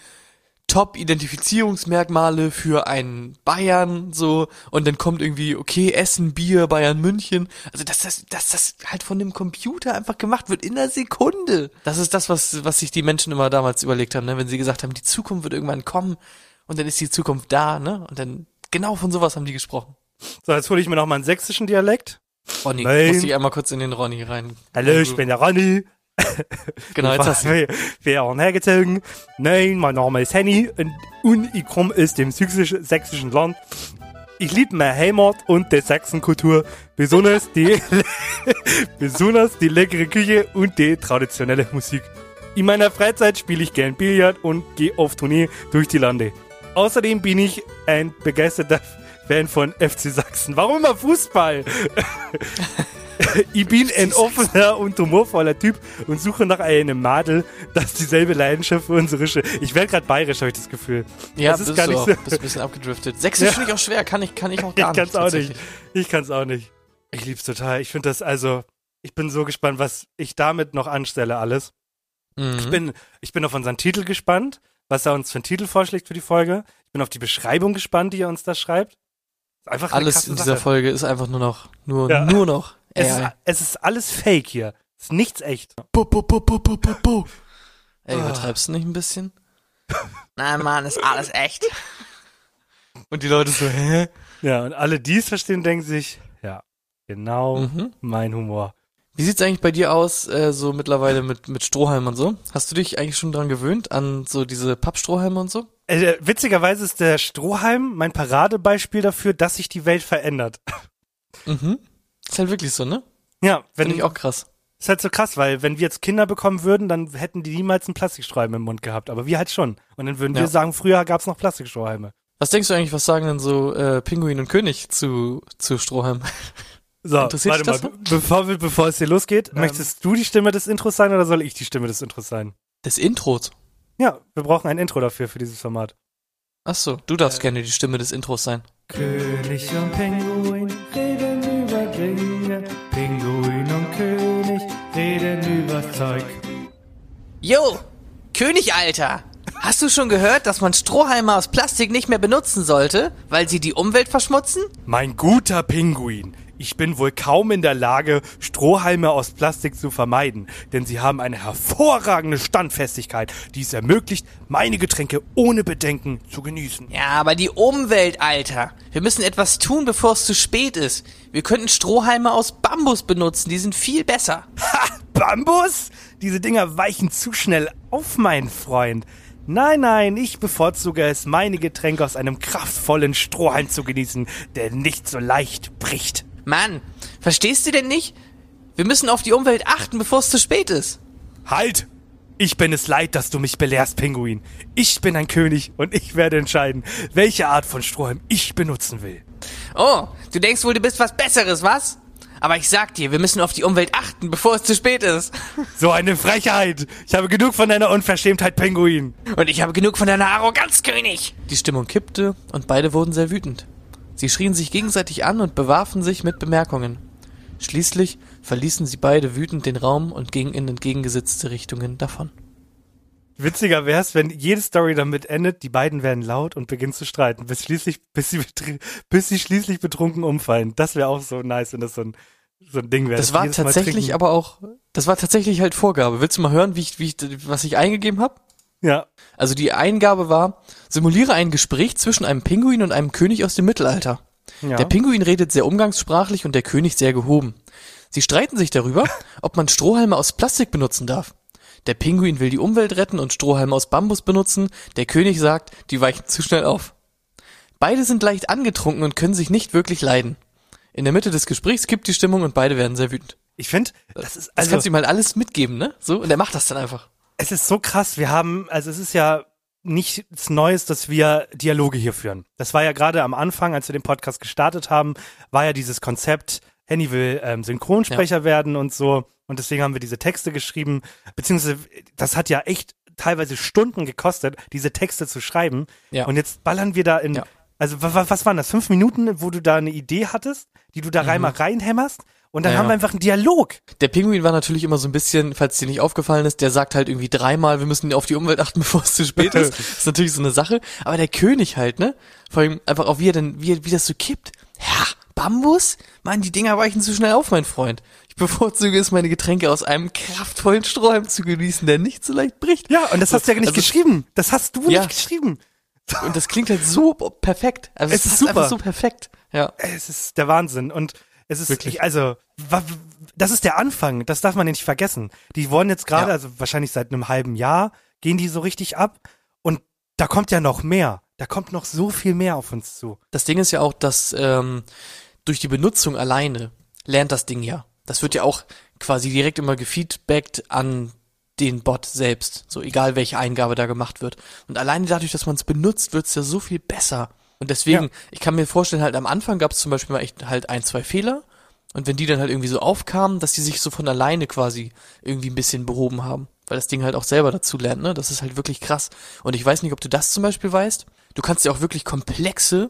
Top-Identifizierungsmerkmale für einen Bayern so und dann kommt irgendwie, okay, Essen, Bier, Bayern, München. Also dass das, dass das halt von dem Computer einfach gemacht wird in einer Sekunde. Das ist das, was, was sich die Menschen immer damals überlegt haben, ne? wenn sie gesagt haben, die Zukunft wird irgendwann kommen und dann ist die Zukunft da, ne? Und dann genau von sowas haben die gesprochen. So, jetzt hole ich mir noch mal einen sächsischen Dialekt. Ronny, Nein. muss ich einmal kurz in den Ronny rein. Hallo, ich bin der Ronny. <laughs> Genau, jetzt hast du. Wir werden hergezogen. Nein, mein Name ist Henny und, und ich komme aus dem sächsischen, sächsischen Land. Ich liebe meine Heimat und die Sachsenkultur, besonders die, <laughs> besonders die leckere Küche und die traditionelle Musik. In meiner Freizeit spiele ich gern Billard und gehe auf Tournee durch die Lande. Außerdem bin ich ein begeisterter Fan von FC Sachsen. Warum immer Fußball? <laughs> <laughs> ich bin ein offener und humorvoller Typ und suche nach einem Madel, das dieselbe Leidenschaft für unsere Sch Ich werde gerade bayerisch, habe ich das Gefühl. Ja, das ist gar du nicht so. Bist ein bisschen abgedriftet. Sächsisch Ja. finde ich auch schwer, kann ich, kann ich auch Ich gar kann nicht. es auch nicht. Ich kann es auch nicht. Ich lieb's total. Ich finde das also, ich bin so gespannt, was ich damit noch anstelle alles. Mhm. Ich bin, ich bin auf unseren Titel gespannt, was er uns für einen Titel vorschlägt für die Folge. Ich bin auf die Beschreibung gespannt, die er uns da schreibt. Einfach Alles in dieser Sache. Folge ist einfach nur noch, nur, Ja. nur noch. Es ist, es ist alles Fake hier. Es ist nichts echt. Bu, bu, bu, bu, bu, bu, bu. Ey, Ah. übertreibst du nicht ein bisschen? <laughs> Nein, Mann, ist alles echt. Und die Leute so, hä? Ja, und alle, die es verstehen, denken sich, ja, genau Mhm. mein Humor. Wie sieht's eigentlich bei dir aus, äh, so mittlerweile mit, mit Strohhalmen und so? Hast du dich eigentlich schon dran gewöhnt, an so diese Pappstrohhalme und so? Äh, witzigerweise ist der Strohhalm mein Paradebeispiel dafür, dass sich die Welt verändert. Mhm. Ist halt wirklich so, ne? Ja, wenn Finde ich auch krass. Ist halt so krass, weil wenn wir jetzt Kinder bekommen würden, dann hätten die niemals einen Plastikstrohhalm im Mund gehabt. Aber wir halt schon. Und dann würden Ja. wir sagen, früher gab's noch Plastikstrohhalme. Was denkst du eigentlich, was sagen denn so äh, Pinguin und König zu, zu Strohhalmen? So, Interessiert warte dich mal, bevor, wir, bevor es hier losgeht, Ähm. möchtest du die Stimme des Intros sein oder soll ich die Stimme des Intros sein? Des Intros. Ja, wir brauchen ein Intro dafür, für dieses Format. Ach so, du darfst gerne die Stimme des Intros sein. König und Pinguin Yo, König, Alter. Hast du schon gehört, dass man Strohhalme aus Plastik nicht mehr benutzen sollte, weil sie die Umwelt verschmutzen? Mein guter Pinguin, ich bin wohl kaum in der Lage, Strohhalme aus Plastik zu vermeiden, denn sie haben eine hervorragende Standfestigkeit, die es ermöglicht, meine Getränke ohne Bedenken zu genießen. Ja, aber die Umwelt, Alter. Wir müssen etwas tun, bevor es zu spät ist. Wir könnten Strohhalme aus Bambus benutzen, die sind viel besser. Ha! Bambus? Diese Dinger weichen zu schnell auf, mein Freund. Nein, nein, ich bevorzuge es, meine Getränke aus einem kraftvollen Strohhalm zu genießen, der nicht so leicht bricht. Mann, verstehst du denn nicht? Wir müssen auf die Umwelt achten, bevor es zu spät ist. Halt! Ich bin es leid, dass du mich belehrst, Pinguin. Ich bin ein König und ich werde entscheiden, welche Art von Strohhalm ich benutzen will. Oh, du denkst wohl, du bist was Besseres, was? Aber ich sag dir, wir müssen auf die Umwelt achten, <laughs> bevor es zu spät ist. So eine Frechheit! Ich habe genug von deiner Unverschämtheit, Pinguin. Und ich habe genug von deiner Arroganz, König. Die Stimmung kippte und beide wurden sehr wütend. Sie schrien sich gegenseitig an und bewarfen sich mit Bemerkungen. Schließlich verließen sie beide wütend den Raum und gingen in entgegengesetzte Richtungen davon. Witziger wär's, wenn jede Story damit endet, die beiden werden laut und beginnen zu streiten, bis schließlich, bis sie, bis sie schließlich betrunken umfallen. Das wäre auch so nice, wenn das so ein, so ein Ding wäre. Das war tatsächlich aber auch, das war tatsächlich halt Vorgabe. Willst du mal hören, wie ich, wie ich, was ich eingegeben habe? Ja. Also die Eingabe war, simuliere ein Gespräch zwischen einem Pinguin und einem König aus dem Mittelalter. ja. Der Pinguin redet sehr umgangssprachlich und der König sehr gehoben. Sie streiten sich darüber, <laughs> ob man Strohhalme aus Plastik benutzen darf. Der Pinguin will die Umwelt retten und Strohhalme aus Bambus benutzen. Der König sagt, die weichen zu schnell auf. Beide sind leicht angetrunken und können sich nicht wirklich leiden. In der Mitte des Gesprächs kippt die Stimmung und beide werden sehr wütend. ich finde, das ist, Das also, kannst du ihm halt alles mitgeben, ne? So, und er macht das dann einfach. es ist so krass. Wir haben, also es ist ja nichts Neues, dass wir Dialoge hier führen. Das war ja gerade am Anfang, als wir den Podcast gestartet haben, war ja dieses Konzept, Henny will ähm, Synchronsprecher werden und so. Und deswegen haben wir diese Texte geschrieben. Beziehungsweise, das hat ja echt teilweise Stunden gekostet, diese Texte zu schreiben. Ja. Und jetzt ballern wir da in, Ja. also wa- wa- was waren das? Fünf Minuten, wo du da eine Idee hattest, die du da Mhm. mal reinhämmerst Und dann Ja, haben wir einfach einen Dialog. Der Pinguin war natürlich immer so ein bisschen, falls dir nicht aufgefallen ist, der sagt halt irgendwie dreimal, wir müssen auf die Umwelt achten, <laughs> bevor es zu spät ist. <laughs> Das ist natürlich so eine Sache. Aber der König halt, ne? Vor allem einfach auch wie er denn, wie, wie das so kippt. Ja, Bambus? Mann, die Dinger weichen zu schnell auf, mein Freund. Bevorzuge es, meine Getränke aus einem kraftvollen Strohhalm zu genießen, der nicht so leicht bricht. Ja, und das hast du ja nicht Also- geschrieben. Das hast du Ja. nicht geschrieben. Und das klingt halt so perfekt. Also Es es ist super. einfach so perfekt. Ja. Es ist der Wahnsinn. Und es ist Wirklich. also, das ist der Anfang. Das darf man ja nicht vergessen. Die wollen jetzt gerade, Ja. also wahrscheinlich seit einem halben Jahr, gehen die so richtig ab. Und da kommt ja noch mehr. Da kommt noch so viel mehr auf uns zu. Das Ding ist ja auch, dass ähm, durch die Benutzung alleine lernt das Ding ja. Das wird ja auch quasi direkt immer gefeedbackt an den Bot selbst. So egal welche Eingabe da gemacht wird. Und alleine dadurch, dass man es benutzt, wird es ja so viel besser. Und deswegen, Ja. ich kann mir vorstellen, halt am Anfang gab es zum Beispiel mal echt halt ein, zwei Fehler. Und wenn die dann halt irgendwie so aufkamen, dass die sich so von alleine quasi irgendwie ein bisschen behoben haben. Weil das Ding halt auch selber dazu lernt, ne? Das ist halt wirklich krass. Und ich weiß nicht, ob du das zum Beispiel weißt. Du kannst ja auch wirklich komplexe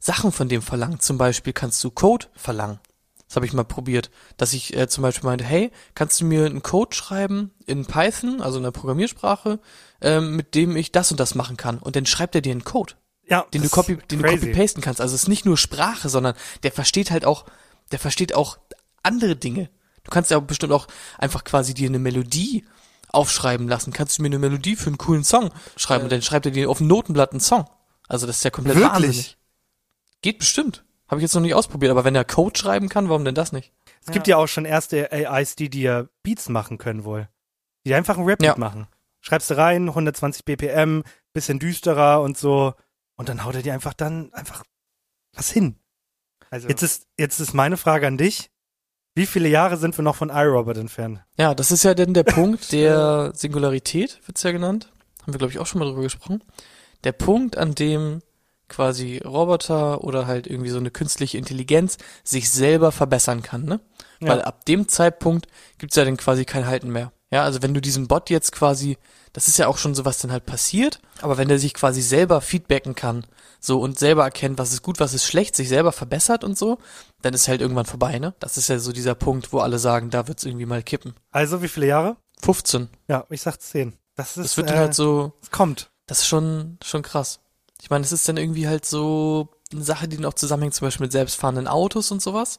Sachen von dem verlangen. Zum Beispiel kannst du Code verlangen. Das habe ich mal probiert, dass ich äh, zum Beispiel meinte, hey, kannst du mir einen Code schreiben in Python, also in der Programmiersprache, ähm, mit dem ich das und das machen kann. Und dann schreibt er dir einen Code, Ja, den du copy, den du crazy. copy pasten kannst. Also es ist nicht nur Sprache, sondern der versteht halt auch, der versteht auch andere Dinge. Du kannst ja bestimmt auch einfach quasi dir eine Melodie aufschreiben lassen. Kannst du mir eine Melodie für einen coolen Song schreiben und dann schreibt er dir auf dem Notenblatt einen Song. Also das ist ja komplett Wirklich? wahnsinnig. Geht bestimmt. Habe ich jetzt noch nicht ausprobiert, aber wenn er Code schreiben kann, warum denn das nicht? Es gibt ja auch schon erste AIs, die dir Beats machen können wohl. Die einfach einen Rap-Beat Ja. machen. Schreibst du rein, 120 BPM, bisschen düsterer und so. Und dann haut er dir einfach dann einfach was hin. Also Jetzt ist, jetzt ist meine Frage an dich. Wie viele Jahre sind wir noch von iRobot entfernt? Ja, das ist ja dann der <laughs> Punkt der Singularität, wird's ja genannt. Haben wir, glaube ich, auch schon mal drüber gesprochen. Der Punkt, an dem quasi Roboter oder halt irgendwie so eine künstliche Intelligenz sich selber verbessern kann, ne? Ja. Weil ab dem Zeitpunkt gibt's ja dann quasi kein Halten mehr. Ja, also wenn du diesen Bot jetzt quasi, das ist ja auch schon so, was dann halt passiert, aber wenn der sich quasi selber feedbacken kann, so und selber erkennt, was ist gut, was ist schlecht, sich selber verbessert und so, dann ist halt irgendwann vorbei, ne? Das ist ja so dieser Punkt, wo alle sagen, da wird's irgendwie mal kippen. Also wie viele Jahre? 15. Ja, ich sag 10. Das ist, Das wird äh, dann halt so, es kommt. das ist schon, schon krass. Ich meine, es ist dann irgendwie halt so eine Sache, die dann auch zusammenhängt, zum Beispiel mit selbstfahrenden Autos und sowas.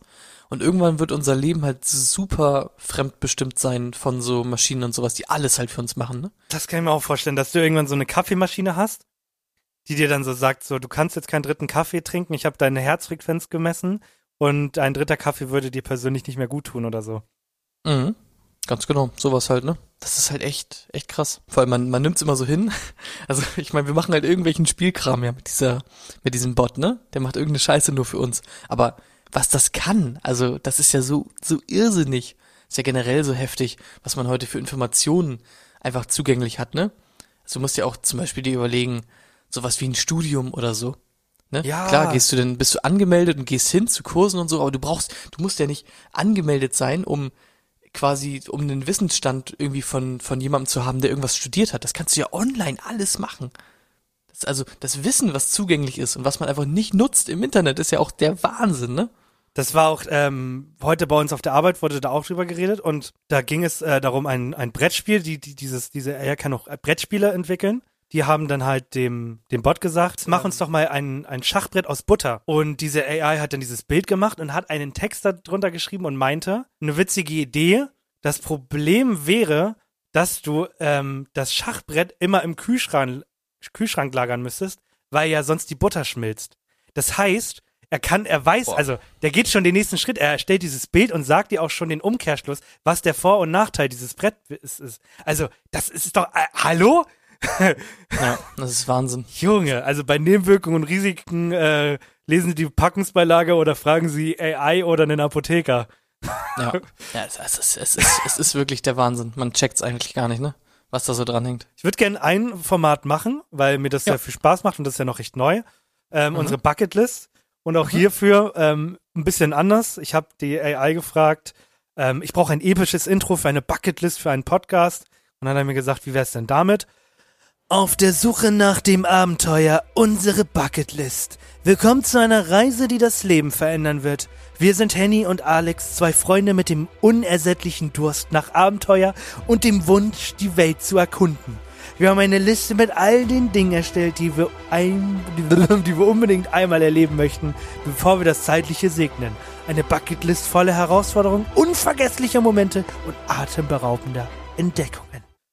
Und irgendwann wird unser Leben halt super fremdbestimmt sein von so Maschinen und sowas, die alles halt für uns machen, ne? Das kann ich mir auch vorstellen, dass du irgendwann so eine Kaffeemaschine hast, die dir dann so sagt, so du kannst jetzt keinen dritten Kaffee trinken, ich habe deine Herzfrequenz gemessen und ein dritter Kaffee würde dir persönlich nicht mehr gut tun oder so. Mhm. Ganz genau, sowas halt, ne? Das ist halt echt, echt krass. Vor allem, man, man nimmt's immer so hin. <laughs> Also, ich meine, wir machen halt irgendwelchen Spielkram ja mit dieser, mit diesem Bot, ne? Der macht irgendeine Scheiße nur für uns. Aber was das kann, also, das ist ja so, so irrsinnig. Ist ja generell so heftig, was man heute für Informationen einfach zugänglich hat, ne? Also, du musst ja auch zum Beispiel dir überlegen, sowas wie ein Studium oder so. Ne? Ja. Klar, gehst du denn, bist du angemeldet und gehst hin zu Kursen und so, aber du brauchst, du musst ja nicht angemeldet sein, um quasi, um einen Wissensstand irgendwie von, von jemandem zu haben, der irgendwas studiert hat. Das kannst du ja online alles machen. Das, also, das Wissen, was zugänglich ist und was man einfach nicht nutzt im Internet, ist ja auch der Wahnsinn, ne? Das war auch ähm, heute bei uns auf der Arbeit wurde da auch drüber geredet und da ging es äh, darum ein ein Brettspiel, die, die dieses diese er kann auch Brettspiele entwickeln. Die haben dann halt dem dem Bot gesagt, mach uns doch mal ein ein Schachbrett aus Butter und diese AI hat dann dieses Bild gemacht und hat einen Text darunter geschrieben und meinte, eine witzige Idee. Das Problem wäre, dass du ähm, das Schachbrett immer im Kühlschrank Kühlschrank lagern müsstest, weil ja sonst die Butter schmilzt. Das heißt, er kann, er weiß, Boah. also der geht schon den nächsten Schritt, er erstellt dieses Bild und sagt dir auch schon den Umkehrschluss, was der Vor- und Nachteil dieses Brett ist. Also, das ist doch, äh, hallo? Ja, <laughs> das ist Wahnsinn. Junge, also bei Nebenwirkungen und Risiken äh, lesen Sie die Packungsbeilage oder fragen Sie AI oder einen Apotheker. Ja, ja es, es, ist, es, ist, es ist wirklich der Wahnsinn. Man checkt's eigentlich gar nicht, ne? Was da so dran hängt. Ich würde gerne ein Format machen, weil mir das Ja. sehr viel Spaß macht und das ist ja noch recht neu. Ähm, Mhm. Unsere Bucketlist. Und auch hierfür ähm, ein bisschen anders. Ich habe die AI gefragt, ähm, ich brauche ein episches Intro für eine Bucketlist für einen Podcast. Und dann hat er mir gesagt, wie wäre es denn damit? Auf der Suche nach dem Abenteuer, unsere Bucketlist. Willkommen zu einer Reise, die das Leben verändern wird. Wir sind Henny und Alex, zwei Freunde mit dem unersättlichen Durst nach Abenteuer und dem Wunsch, die Welt zu erkunden. Wir haben eine Liste mit all den Dingen erstellt, die wir, ein, <laughs> die wir unbedingt einmal erleben möchten, bevor wir das Zeitliche segnen. Eine Bucketlist voller Herausforderungen, unvergesslicher Momente und atemberaubender Entdeckungen.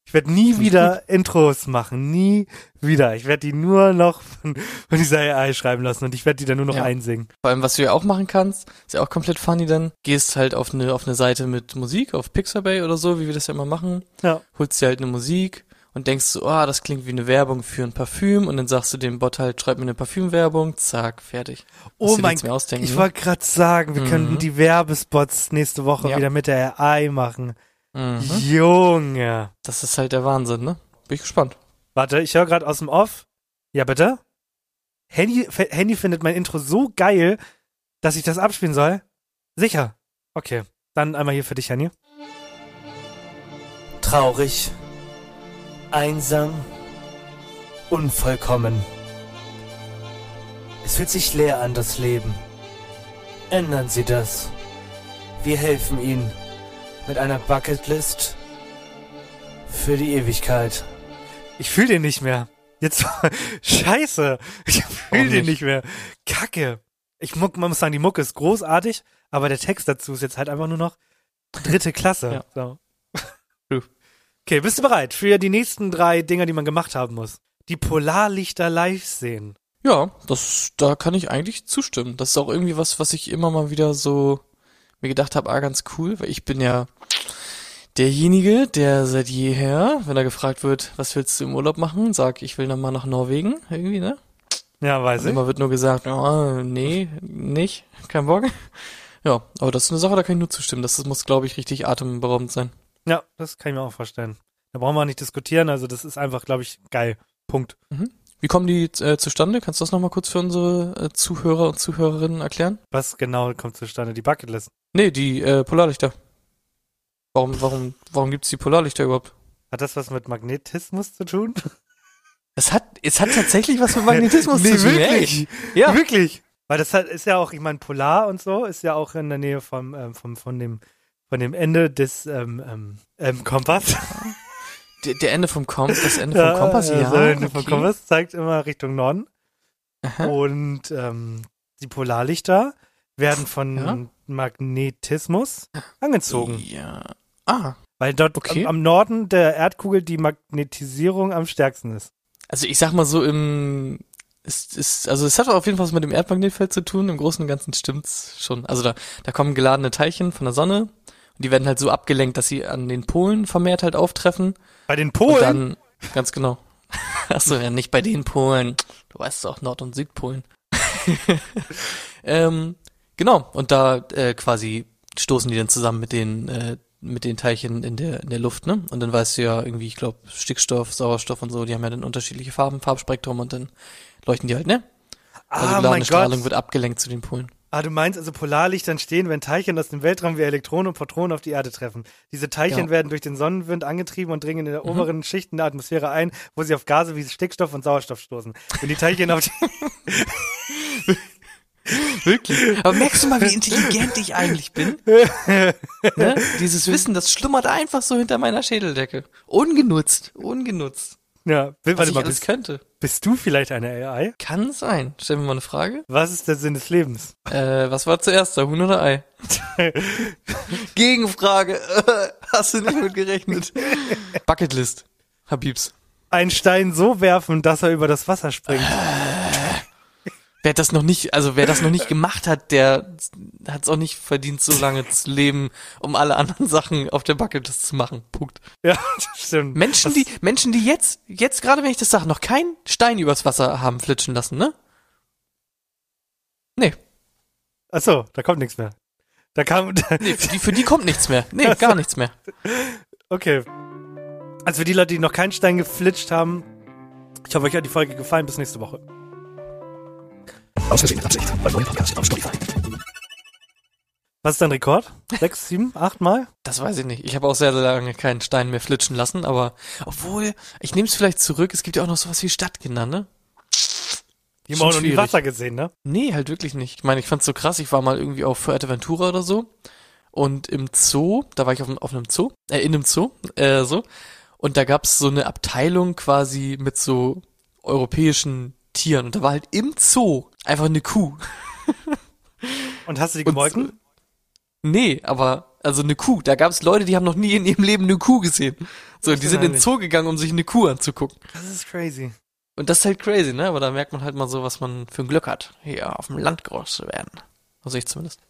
Ich werde nie wieder Intros machen, nie wieder. Ich werde die nur noch von, von dieser AI schreiben lassen und ich werde die dann nur noch Ja. einsingen. Vor allem, was du ja auch machen kannst, ist ja auch komplett funny dann. Gehst halt auf eine, auf eine Seite mit Musik, auf Pixabay oder so, wie wir das ja immer machen. Ja. Holst dir halt eine Musik und denkst so, ah, das klingt wie eine Werbung für ein Parfüm und dann sagst du dem Bot halt, schreib mir eine Parfümwerbung, zack, fertig. Oh mein ausdenken, Ich ne? wollte gerade sagen, wir Mhm. könnten die Werbespots nächste Woche Ja. wieder mit der AI machen. Mhm. Junge. Das ist halt der Wahnsinn, ne? Bin ich gespannt. Warte, ich höre gerade aus dem Off. Ja, bitte? Handy, Handy findet mein Intro so geil, dass ich das abspielen soll? Sicher. Okay. Dann einmal hier für dich, Handy. Traurig. Einsam. Unvollkommen. Es fühlt sich leer an, das Leben. Ändern Sie das. Wir helfen Ihnen mit einer Bucketlist für die Ewigkeit. Ich fühle den nicht mehr. Jetzt <laughs> Scheiße. Ich fühle den nicht? nicht mehr. Kacke. Ich muck, man muss sagen, die Mucke ist großartig, aber der Text dazu ist jetzt halt einfach nur noch dritte Klasse. <laughs> Ja. So. <laughs> Okay, bist du bereit für die nächsten drei Dinger, die man gemacht haben muss? Die Polarlichter live sehen. Ja, das, da kann ich eigentlich zustimmen. Das ist auch irgendwie was, was ich immer mal wieder so mir gedacht habe, ah, ganz cool, weil ich bin ja derjenige, der seit jeher, wenn er gefragt wird, was willst du im Urlaub machen, sagt, ich will noch mal nach Norwegen, irgendwie, ne? Ja, weiß Und ich. immer wird nur gesagt, oh, nee, nicht, kein Bock. Ja, aber das ist eine Sache, da kann ich nur zustimmen. Das muss, glaube ich, richtig atemberaubend sein. Ja, das kann ich mir auch vorstellen. Da brauchen wir auch nicht diskutieren, also das ist einfach, glaube ich, geil. Punkt. Wie kommen die äh, zustande? Kannst du das nochmal kurz für unsere äh, Zuhörer und Zuhörerinnen erklären? Was genau kommt zustande? Die Bucketlist. Nee, die äh, Polarlichter. Warum, warum, warum gibt's die Polarlichter überhaupt? Hat das was mit Magnetismus zu tun? Es hat, es hat tatsächlich was mit Magnetismus <laughs> Nee, zu tun. wirklich? Ja. Wirklich? Weil das hat, ist ja auch, ich meine, Polar und so ist ja auch in der Nähe vom, ähm, vom, von dem, von dem Ende des ähm, ähm, ähm, Kompass. <laughs> Der, der Ende vom Kompass, das Ende vom Kompass, ja. Also Ende vom okay. Kompass zeigt immer Richtung Norden. Aha. Und ähm, die Polarlichter werden von Ja. Magnetismus angezogen. Ja. Ah, Weil dort Okay. am, am Norden der Erdkugel die Magnetisierung am stärksten ist. also ich sag mal so im, ist, ist, also es hat auf jeden Fall was mit dem Erdmagnetfeld zu tun. Im Großen und Ganzen stimmt's schon. Also da, da kommen geladene Teilchen von der Sonne und die werden halt so abgelenkt, dass sie an den Polen vermehrt halt auftreffen. Bei den Und Polen? dann, ganz genau. <laughs> Achso, ja, nicht bei den Polen. Du weißt doch, Nord- und Südpolen. <laughs> ähm, genau, und da äh, quasi stoßen die dann zusammen mit den, äh, mit den Teilchen in der, in der Luft, ne? Und dann weißt du ja irgendwie, ich glaube, Stickstoff, Sauerstoff und so, die haben ja dann unterschiedliche Farben, Farbspektrum und dann leuchten die halt, ne? Also ah, geladene mein Strahlung Gott. wird abgelenkt zu den Polen. Ah, du meinst also Polarlichter entstehen, wenn Teilchen aus dem Weltraum wie Elektronen und Protonen auf die Erde treffen. Diese Teilchen Genau. werden durch den Sonnenwind angetrieben und dringen in der Mhm. oberen Schichten der Atmosphäre ein, wo sie auf Gase wie Stickstoff und Sauerstoff stoßen. Wenn die Teilchen auf die <laughs> Wirklich? Aber merkst du mal, wie intelligent ich eigentlich bin? ne? Dieses Wissen, das schlummert einfach so hinter meiner Schädeldecke. Ungenutzt, ungenutzt. Ja, Was warte ich mal, alles bist, könnte. bist du vielleicht eine AI? Kann sein. Stellen wir mal eine Frage. Was ist der Sinn des Lebens? Äh, was war zuerst, da Huhn oder Ei? <laughs> Gegenfrage. <laughs> Hast du nicht mit gerechnet? <laughs> Bucketlist. Habibs. Einen Stein so werfen, dass er über das Wasser springt. <sighs> Wer das noch nicht, also wer das noch nicht gemacht hat, der hat es auch nicht verdient, so lange zu leben, um alle anderen Sachen auf der Bucketlist zu machen. Punkt. Ja, <laughs> das stimmt. Menschen, die, Menschen, die jetzt, jetzt gerade wenn ich das sage, noch keinen Stein übers Wasser haben flitschen lassen, ne? Nee, Ach so, da kommt nichts mehr. Da kam, <laughs> nee für, die, für die kommt nichts mehr. Nee, gar nichts mehr. okay. Also für die Leute, die noch keinen Stein geflitscht haben, ich hoffe, euch hat die Folge gefallen. Bis nächste Woche. Aus Versehen mit Absicht. Ein neuer Podcast auf Spotify. Was ist dein Rekord? Sechs, sieben, acht Mal? Das weiß ich nicht. Ich habe auch sehr, sehr lange keinen Stein mehr flitschen lassen, aber obwohl, ich nehme es vielleicht zurück, es gibt ja auch noch sowas wie Stadtkinder, ne? Die haben auch noch nie. Wasser gesehen, ne? Nee, halt wirklich nicht. Ich meine, ich fand's so krass, ich war mal irgendwie auf Fuerteventura oder so und im Zoo, da war ich auf, einem- auf einem Zoo, äh, in einem Zoo, äh, so, und da gab's so eine Abteilung quasi mit so europäischen Tieren und da war halt im Zoo einfach eine Kuh. Und hast du die Und- gemolken? Nee, aber also eine Kuh. Da gab's Leute, die haben noch nie in ihrem Leben eine Kuh gesehen. So, die sind in den Zoo gegangen, um sich eine Kuh anzugucken. Das ist crazy. Und das ist halt crazy, ne? Aber da merkt man halt mal so, was man für ein Glück hat, hier auf dem Land groß zu werden. Also ich zumindest.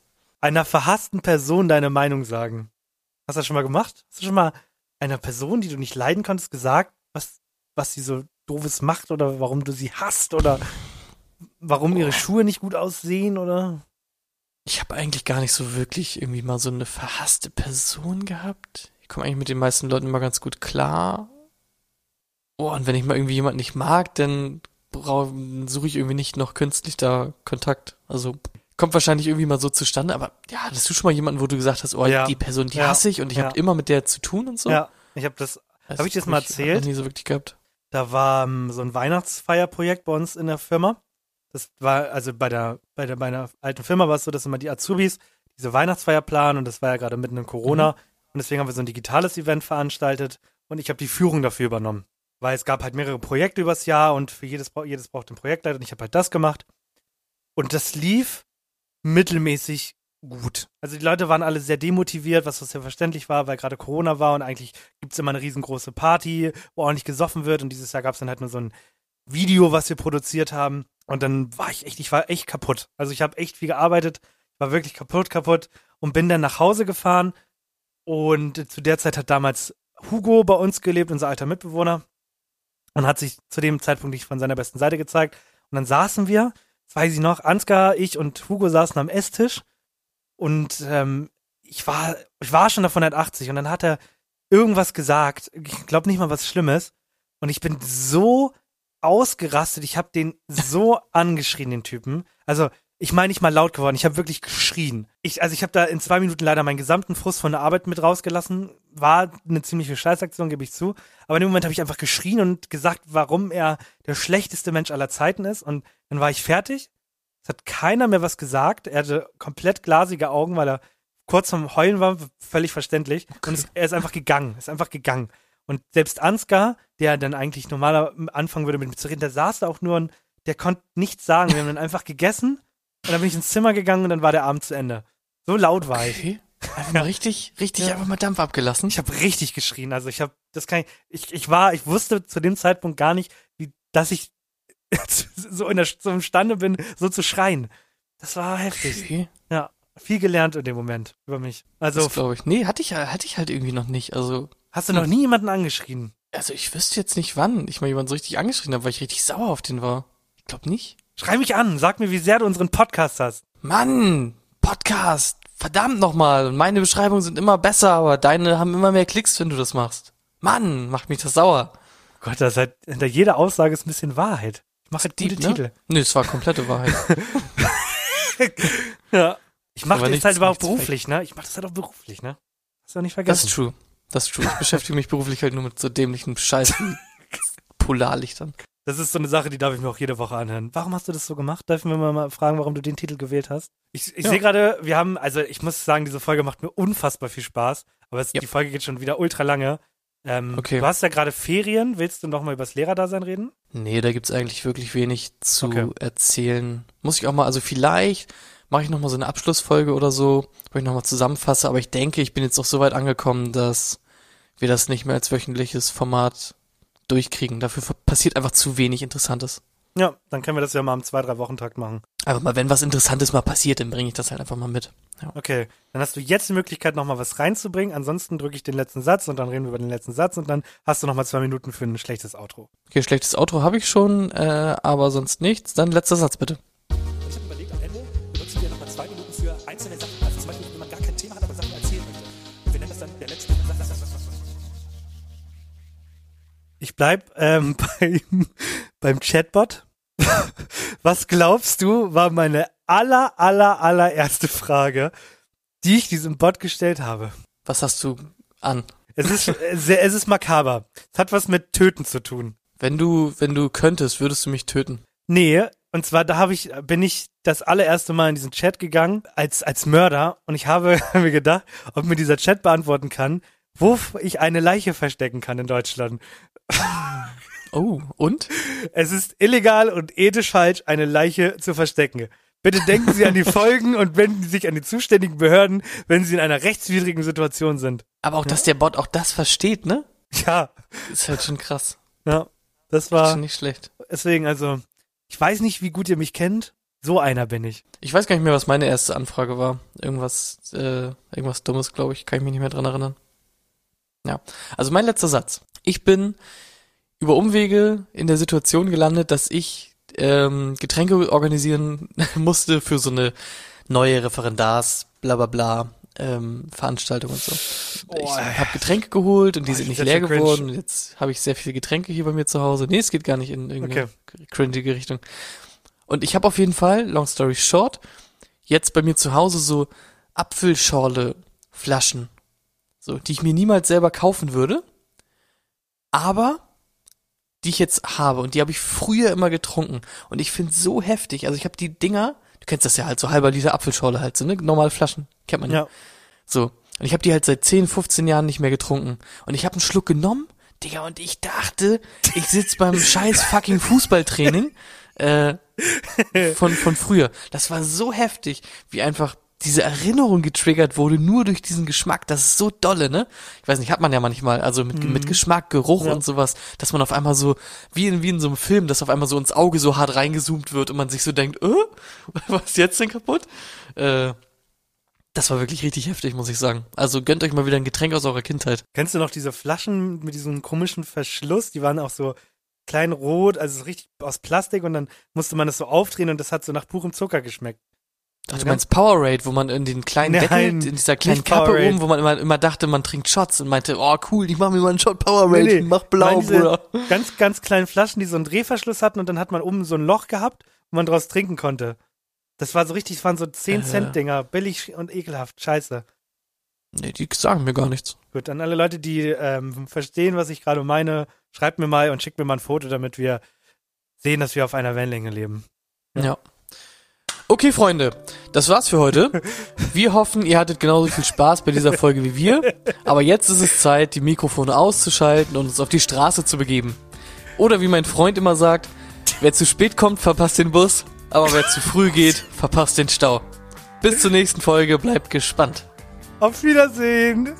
Einer verhassten Person deine Meinung sagen. Hast du das schon mal gemacht? Hast du schon mal einer Person, die du nicht leiden konntest, gesagt, was, was sie so doofes macht oder warum du sie hasst oder warum ihre Schuhe nicht gut aussehen oder? Ich habe eigentlich gar nicht so wirklich irgendwie mal so eine verhasste Person gehabt. Ich komme eigentlich mit den meisten Leuten immer ganz gut klar. Oh, und wenn ich mal irgendwie jemanden nicht mag, dann suche ich irgendwie nicht noch künstlich da Kontakt. Also kommt wahrscheinlich irgendwie mal so zustande, aber ja, hattest du schon mal jemanden, wo du gesagt hast, oh, Ja. die Person, die Ja. hasse ich und ich Ja. habe immer mit der zu tun und so? Ja, ich habe das, Das Hab ich das mal Ich erzählt? noch nie so wirklich gehabt. da war ähm, so ein Weihnachtsfeierprojekt bei uns in der Firma. Das war, also bei der, bei der, bei einer alten Firma war es so, dass immer die Azubis diese Weihnachtsfeier planen und das war ja gerade mitten in Corona und deswegen haben wir so ein digitales Event veranstaltet und ich habe die Führung dafür übernommen. Weil es gab halt mehrere Projekte übers Jahr und für jedes, jedes braucht einen Projektleiter und ich habe halt das gemacht. Und das lief mittelmäßig gut. Also die Leute waren alle sehr demotiviert, was sehr verständlich war, weil gerade Corona war und eigentlich gibt's immer eine riesengroße Party, wo ordentlich gesoffen wird und dieses Jahr gab's dann halt nur so ein Video, was wir produziert haben und dann war ich echt, ich war echt kaputt. Also ich habe echt viel gearbeitet, war wirklich kaputt, kaputt und bin dann nach Hause gefahren. Und zu der Zeit hat damals Hugo bei uns gelebt, unser alter Mitbewohner und hat sich zu dem Zeitpunkt nicht von seiner besten Seite gezeigt. Und dann saßen wir, das weiß ich noch, Ansgar, ich und Hugo saßen am Esstisch. Und ähm, ich war, ich war schon davon 180 und dann hat er irgendwas gesagt, ich glaube nicht mal was Schlimmes. Und ich bin so ausgerastet, ich habe den so <laughs> angeschrien, den Typen. Also ich meine nicht mal laut geworden, ich habe wirklich geschrien. Ich, also ich habe da in zwei Minuten leider meinen gesamten Frust von der Arbeit mit rausgelassen. War eine ziemliche Scheißaktion, gebe ich zu. Aber in dem Moment habe ich einfach geschrien und gesagt, warum er der schlechteste Mensch aller Zeiten ist. Und dann war ich fertig. Es hat keiner mehr was gesagt. Er hatte komplett glasige Augen, weil er kurz vom Heulen war, völlig verständlich. Und es, er ist einfach gegangen, ist einfach gegangen. Und selbst Ansgar, der dann eigentlich normaler anfangen würde mit mir zu reden, der saß da auch nur und der konnte nichts sagen. Wir haben dann einfach gegessen und dann bin ich ins Zimmer gegangen und dann war der Abend zu Ende. So laut war ich. Okay. <laughs> Einfach mal richtig, richtig Ja. einfach mal Dampf abgelassen. Ich habe richtig geschrien. Also ich habe, das kann ich, ich, ich war, ich wusste zu dem Zeitpunkt gar nicht, wie, dass ich <laughs> so in der, so imstande bin, so zu schreien. Das war heftig. Okay. Ja, viel gelernt in dem Moment über mich. Also glaube ich. Nee, hatte ich, hatte ich halt irgendwie noch nicht. Also, hast du noch nie jemanden angeschrien? also ich wüsste jetzt nicht wann ich mal jemanden so richtig angeschrien habe, weil ich richtig sauer auf den war. Ich glaube nicht. Schrei mich an, sag mir, wie sehr du unseren Podcast hast. Mann, Podcast. Verdammt nochmal. Meine Beschreibungen sind immer besser, aber deine haben immer mehr Klicks, wenn du das machst. Mann, macht mich das sauer. Gott, das ist halt, hinter jeder Aussage ist ein bisschen Wahrheit. Ich mache halt gute ne? Titel. Nee, es war komplette Wahrheit. <laughs> Ja. Ich mache das nichts- halt aber auch beruflich, ne? Ich mache das halt auch beruflich, ne? Hast du auch nicht Das vergessen. ist true. Das ist true. Ich beschäftige mich beruflich halt nur mit so dämlichen Scheiß wie <laughs> Polarlichtern. Das ist so eine Sache, die darf ich mir auch jede Woche anhören. Warum hast du das so gemacht? Darf ich mir mal fragen, warum du den Titel gewählt hast? Ich, ich Ja. sehe gerade, wir haben, also ich muss sagen, diese Folge macht mir unfassbar viel Spaß. Aber es, Ja. die Folge geht schon wieder ultra lange. Ähm, Okay. Du hast ja gerade Ferien. Willst du noch mal übers Lehrerdasein reden? Nee, da gibt's eigentlich wirklich wenig zu Okay. erzählen. Muss ich auch mal, also vielleicht mache ich noch mal so eine Abschlussfolge oder so, wo ich noch mal zusammenfasse, aber ich denke, ich bin jetzt auch so weit angekommen, dass wir das nicht mehr als wöchentliches Format durchkriegen. Dafür passiert einfach zu wenig Interessantes. Ja, dann können wir das ja mal am zwei, drei Wochentakt machen. Aber mal, wenn was Interessantes mal passiert, dann bringe ich das halt einfach mal mit. Okay, dann hast du jetzt die Möglichkeit, noch mal was reinzubringen. Ansonsten drücke ich den letzten Satz und dann reden wir über den letzten Satz und dann hast du noch mal zwei Minuten für ein schlechtes Outro. Okay, schlechtes Outro habe ich schon, äh, aber sonst nichts. Dann letzter Satz bitte. Ich bleib ähm, <laughs> beim, beim Chatbot. Was glaubst du, war meine aller, aller, allererste Frage, die ich diesem Bot gestellt habe. Was hast du an? Es ist, äh, sehr, es ist makaber. Es hat was mit Töten zu tun. Wenn du, wenn du könntest, würdest du mich töten. Nee, und zwar da habe ich, bin ich das allererste Mal in diesen Chat gegangen als, als Mörder und ich habe <laughs> mir gedacht, ob mir dieser Chat beantworten kann, wo ich eine Leiche verstecken kann in Deutschland. Oh, und? Es ist illegal und ethisch falsch, eine Leiche zu verstecken. Bitte denken Sie an die Folgen und wenden Sie sich an die zuständigen Behörden, wenn Sie in einer rechtswidrigen Situation sind. Aber auch, dass der Bot auch das versteht, ne? Ja, Ist halt schon krass. ja, das Ist war schon nicht schlecht. deswegen also, ich weiß nicht, wie gut ihr mich kennt. So einer bin ich. Ich weiß gar nicht mehr, was meine erste Anfrage war. Irgendwas, äh, irgendwas Dummes, glaube ich. Kann ich mich nicht mehr dran erinnern. Ja. Also mein letzter Satz. Ich bin über Umwege in der Situation gelandet, dass ich ähm, Getränke organisieren <laughs> musste für so eine neue Referendars, bla bla bla, ähm, Veranstaltung und so. ich Boah. habe Getränke geholt und die Boah, sind nicht leer geworden. Jetzt habe ich sehr viele Getränke hier bei mir zu Hause. Nee, es geht gar nicht in irgendeine cringige Richtung. Und ich habe auf jeden Fall, long story short, jetzt bei mir zu Hause so Apfelschorle Flaschen, so die ich mir niemals selber kaufen würde, aber die ich jetzt habe und die habe ich früher immer getrunken und ich finde so heftig. Also ich habe die Dinger, du kennst das ja halt so halber Liter Apfelschorle halt so ne, normale Flaschen kennt man ja. Ja. So. Und ich habe die halt seit 10, 15 Jahren nicht mehr getrunken. Und ich habe einen Schluck genommen, Digga, und ich dachte, ich sitz beim <laughs> scheiß fucking Fußballtraining äh, von, von früher. Das war so heftig, wie einfach diese Erinnerung getriggert wurde, nur durch diesen Geschmack. Das ist so dolle, ne? Ich weiß nicht, hat man ja manchmal, also mit, mit Geschmack, Geruch Ja. und sowas, dass man auf einmal so, wie in, wie in so einem Film, dass auf einmal so ins Auge so hart reingezoomt wird und man sich so denkt, äh, <laughs> was ist jetzt denn kaputt? Äh, das war wirklich richtig heftig, muss ich sagen. Also gönnt euch mal wieder ein Getränk aus eurer Kindheit. Kennst du noch diese Flaschen mit diesem komischen Verschluss? Die waren auch so klein rot, also so richtig aus Plastik und dann musste man das so aufdrehen und das hat so nach purem Zucker geschmeckt. Ach, du meinst Powerade, wo man in den kleinen Nein, Deckel, in dieser kleinen Kappe Powerade. oben, wo man immer, immer dachte, man trinkt Shots und meinte, oh cool, ich mach mir mal einen Shot Powerade, Nee, nee. mach blau, Bruder. Ganz, ganz kleinen Flaschen, die so einen Drehverschluss hatten und dann hat man oben so ein Loch gehabt, wo man draus trinken konnte. Das war so richtig, das waren so 10 Äh. Cent Dinger, billig und ekelhaft, scheiße. Nee, die sagen mir gar nichts. Gut, an alle Leute, die ähm, verstehen, was ich gerade meine, schreibt mir mal und schickt mir mal ein Foto, damit wir sehen, dass wir auf einer Wellenlänge leben. Ja. Okay, Freunde, das war's für heute. Wir hoffen, ihr hattet genauso viel Spaß bei dieser Folge wie wir. Aber jetzt ist es Zeit, die Mikrofone auszuschalten und uns auf die Straße zu begeben. Oder wie mein Freund immer sagt, wer zu spät kommt, verpasst den Bus, aber wer zu früh geht, verpasst den Stau. Bis zur nächsten Folge, bleibt gespannt. Auf Wiedersehen!